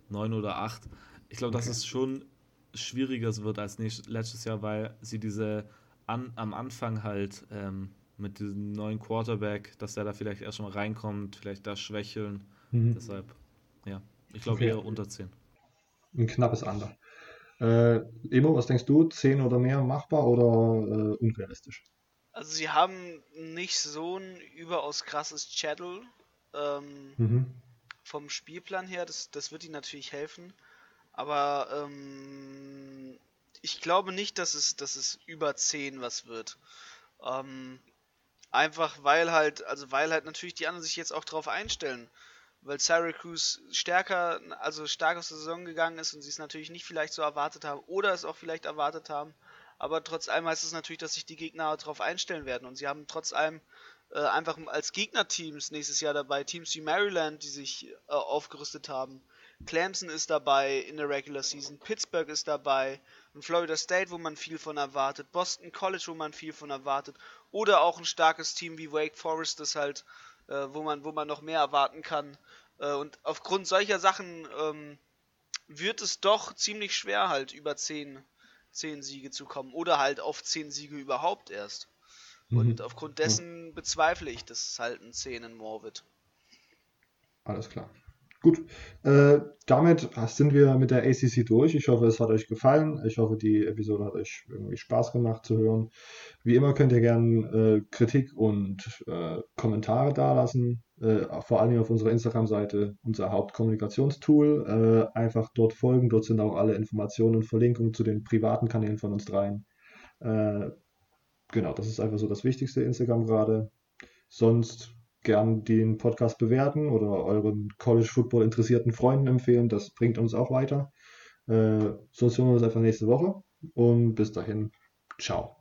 9 oder 8. Ich glaube, okay. dass es schon schwieriger wird als nächstes, letztes Jahr, weil sie diese an, am Anfang halt ähm, mit diesem neuen Quarterback, dass der da vielleicht erstmal reinkommt, vielleicht da schwächeln. Mhm. Deshalb, ja, ich glaube okay. eher unter 10. Ein knappes Ander. Äh, Emo, was denkst du? 10 oder mehr machbar oder äh, unrealistisch? Also sie haben nicht so ein überaus krasses Chattel ähm, mhm. vom Spielplan her, das, das wird ihnen natürlich helfen. Aber ähm, ich glaube nicht, dass es, dass es über 10 was wird. Ähm, Einfach weil halt, also weil halt natürlich die anderen sich jetzt auch drauf einstellen. Weil Syracuse stärker, also stark aus der Saison gegangen ist und sie es natürlich nicht vielleicht so erwartet haben oder es auch vielleicht erwartet haben. Aber trotz allem heißt es natürlich, dass sich die Gegner darauf einstellen werden. Und sie haben trotz allem äh, einfach als Gegnerteams nächstes Jahr dabei Teams wie Maryland, die sich äh, aufgerüstet haben. Clemson ist dabei in der Regular Season, Pittsburgh ist dabei, und Florida State, wo man viel von erwartet, Boston College, wo man viel von erwartet, oder auch ein starkes Team wie Wake Forest, das halt, äh, wo man, wo man noch mehr erwarten kann. Äh, und aufgrund solcher Sachen ähm, wird es doch ziemlich schwer, halt über 10, 10 Siege zu kommen, oder halt auf 10 Siege überhaupt erst. Und mhm. aufgrund dessen bezweifle ich, dass es halt ein 10 in wird. Alles klar. Gut, äh, damit sind wir mit der ACC durch. Ich hoffe, es hat euch gefallen. Ich hoffe, die Episode hat euch irgendwie Spaß gemacht zu hören. Wie immer könnt ihr gerne äh, Kritik und äh, Kommentare dalassen. Äh, vor allem auf unserer Instagram-Seite, unser Hauptkommunikationstool. Äh, einfach dort folgen. Dort sind auch alle Informationen und Verlinkungen zu den privaten Kanälen von uns dreien. Äh, genau, das ist einfach so das Wichtigste Instagram gerade. Sonst gern den Podcast bewerten oder euren College Football interessierten Freunden empfehlen. Das bringt uns auch weiter. Äh, sonst hören wir uns einfach nächste Woche und bis dahin, ciao.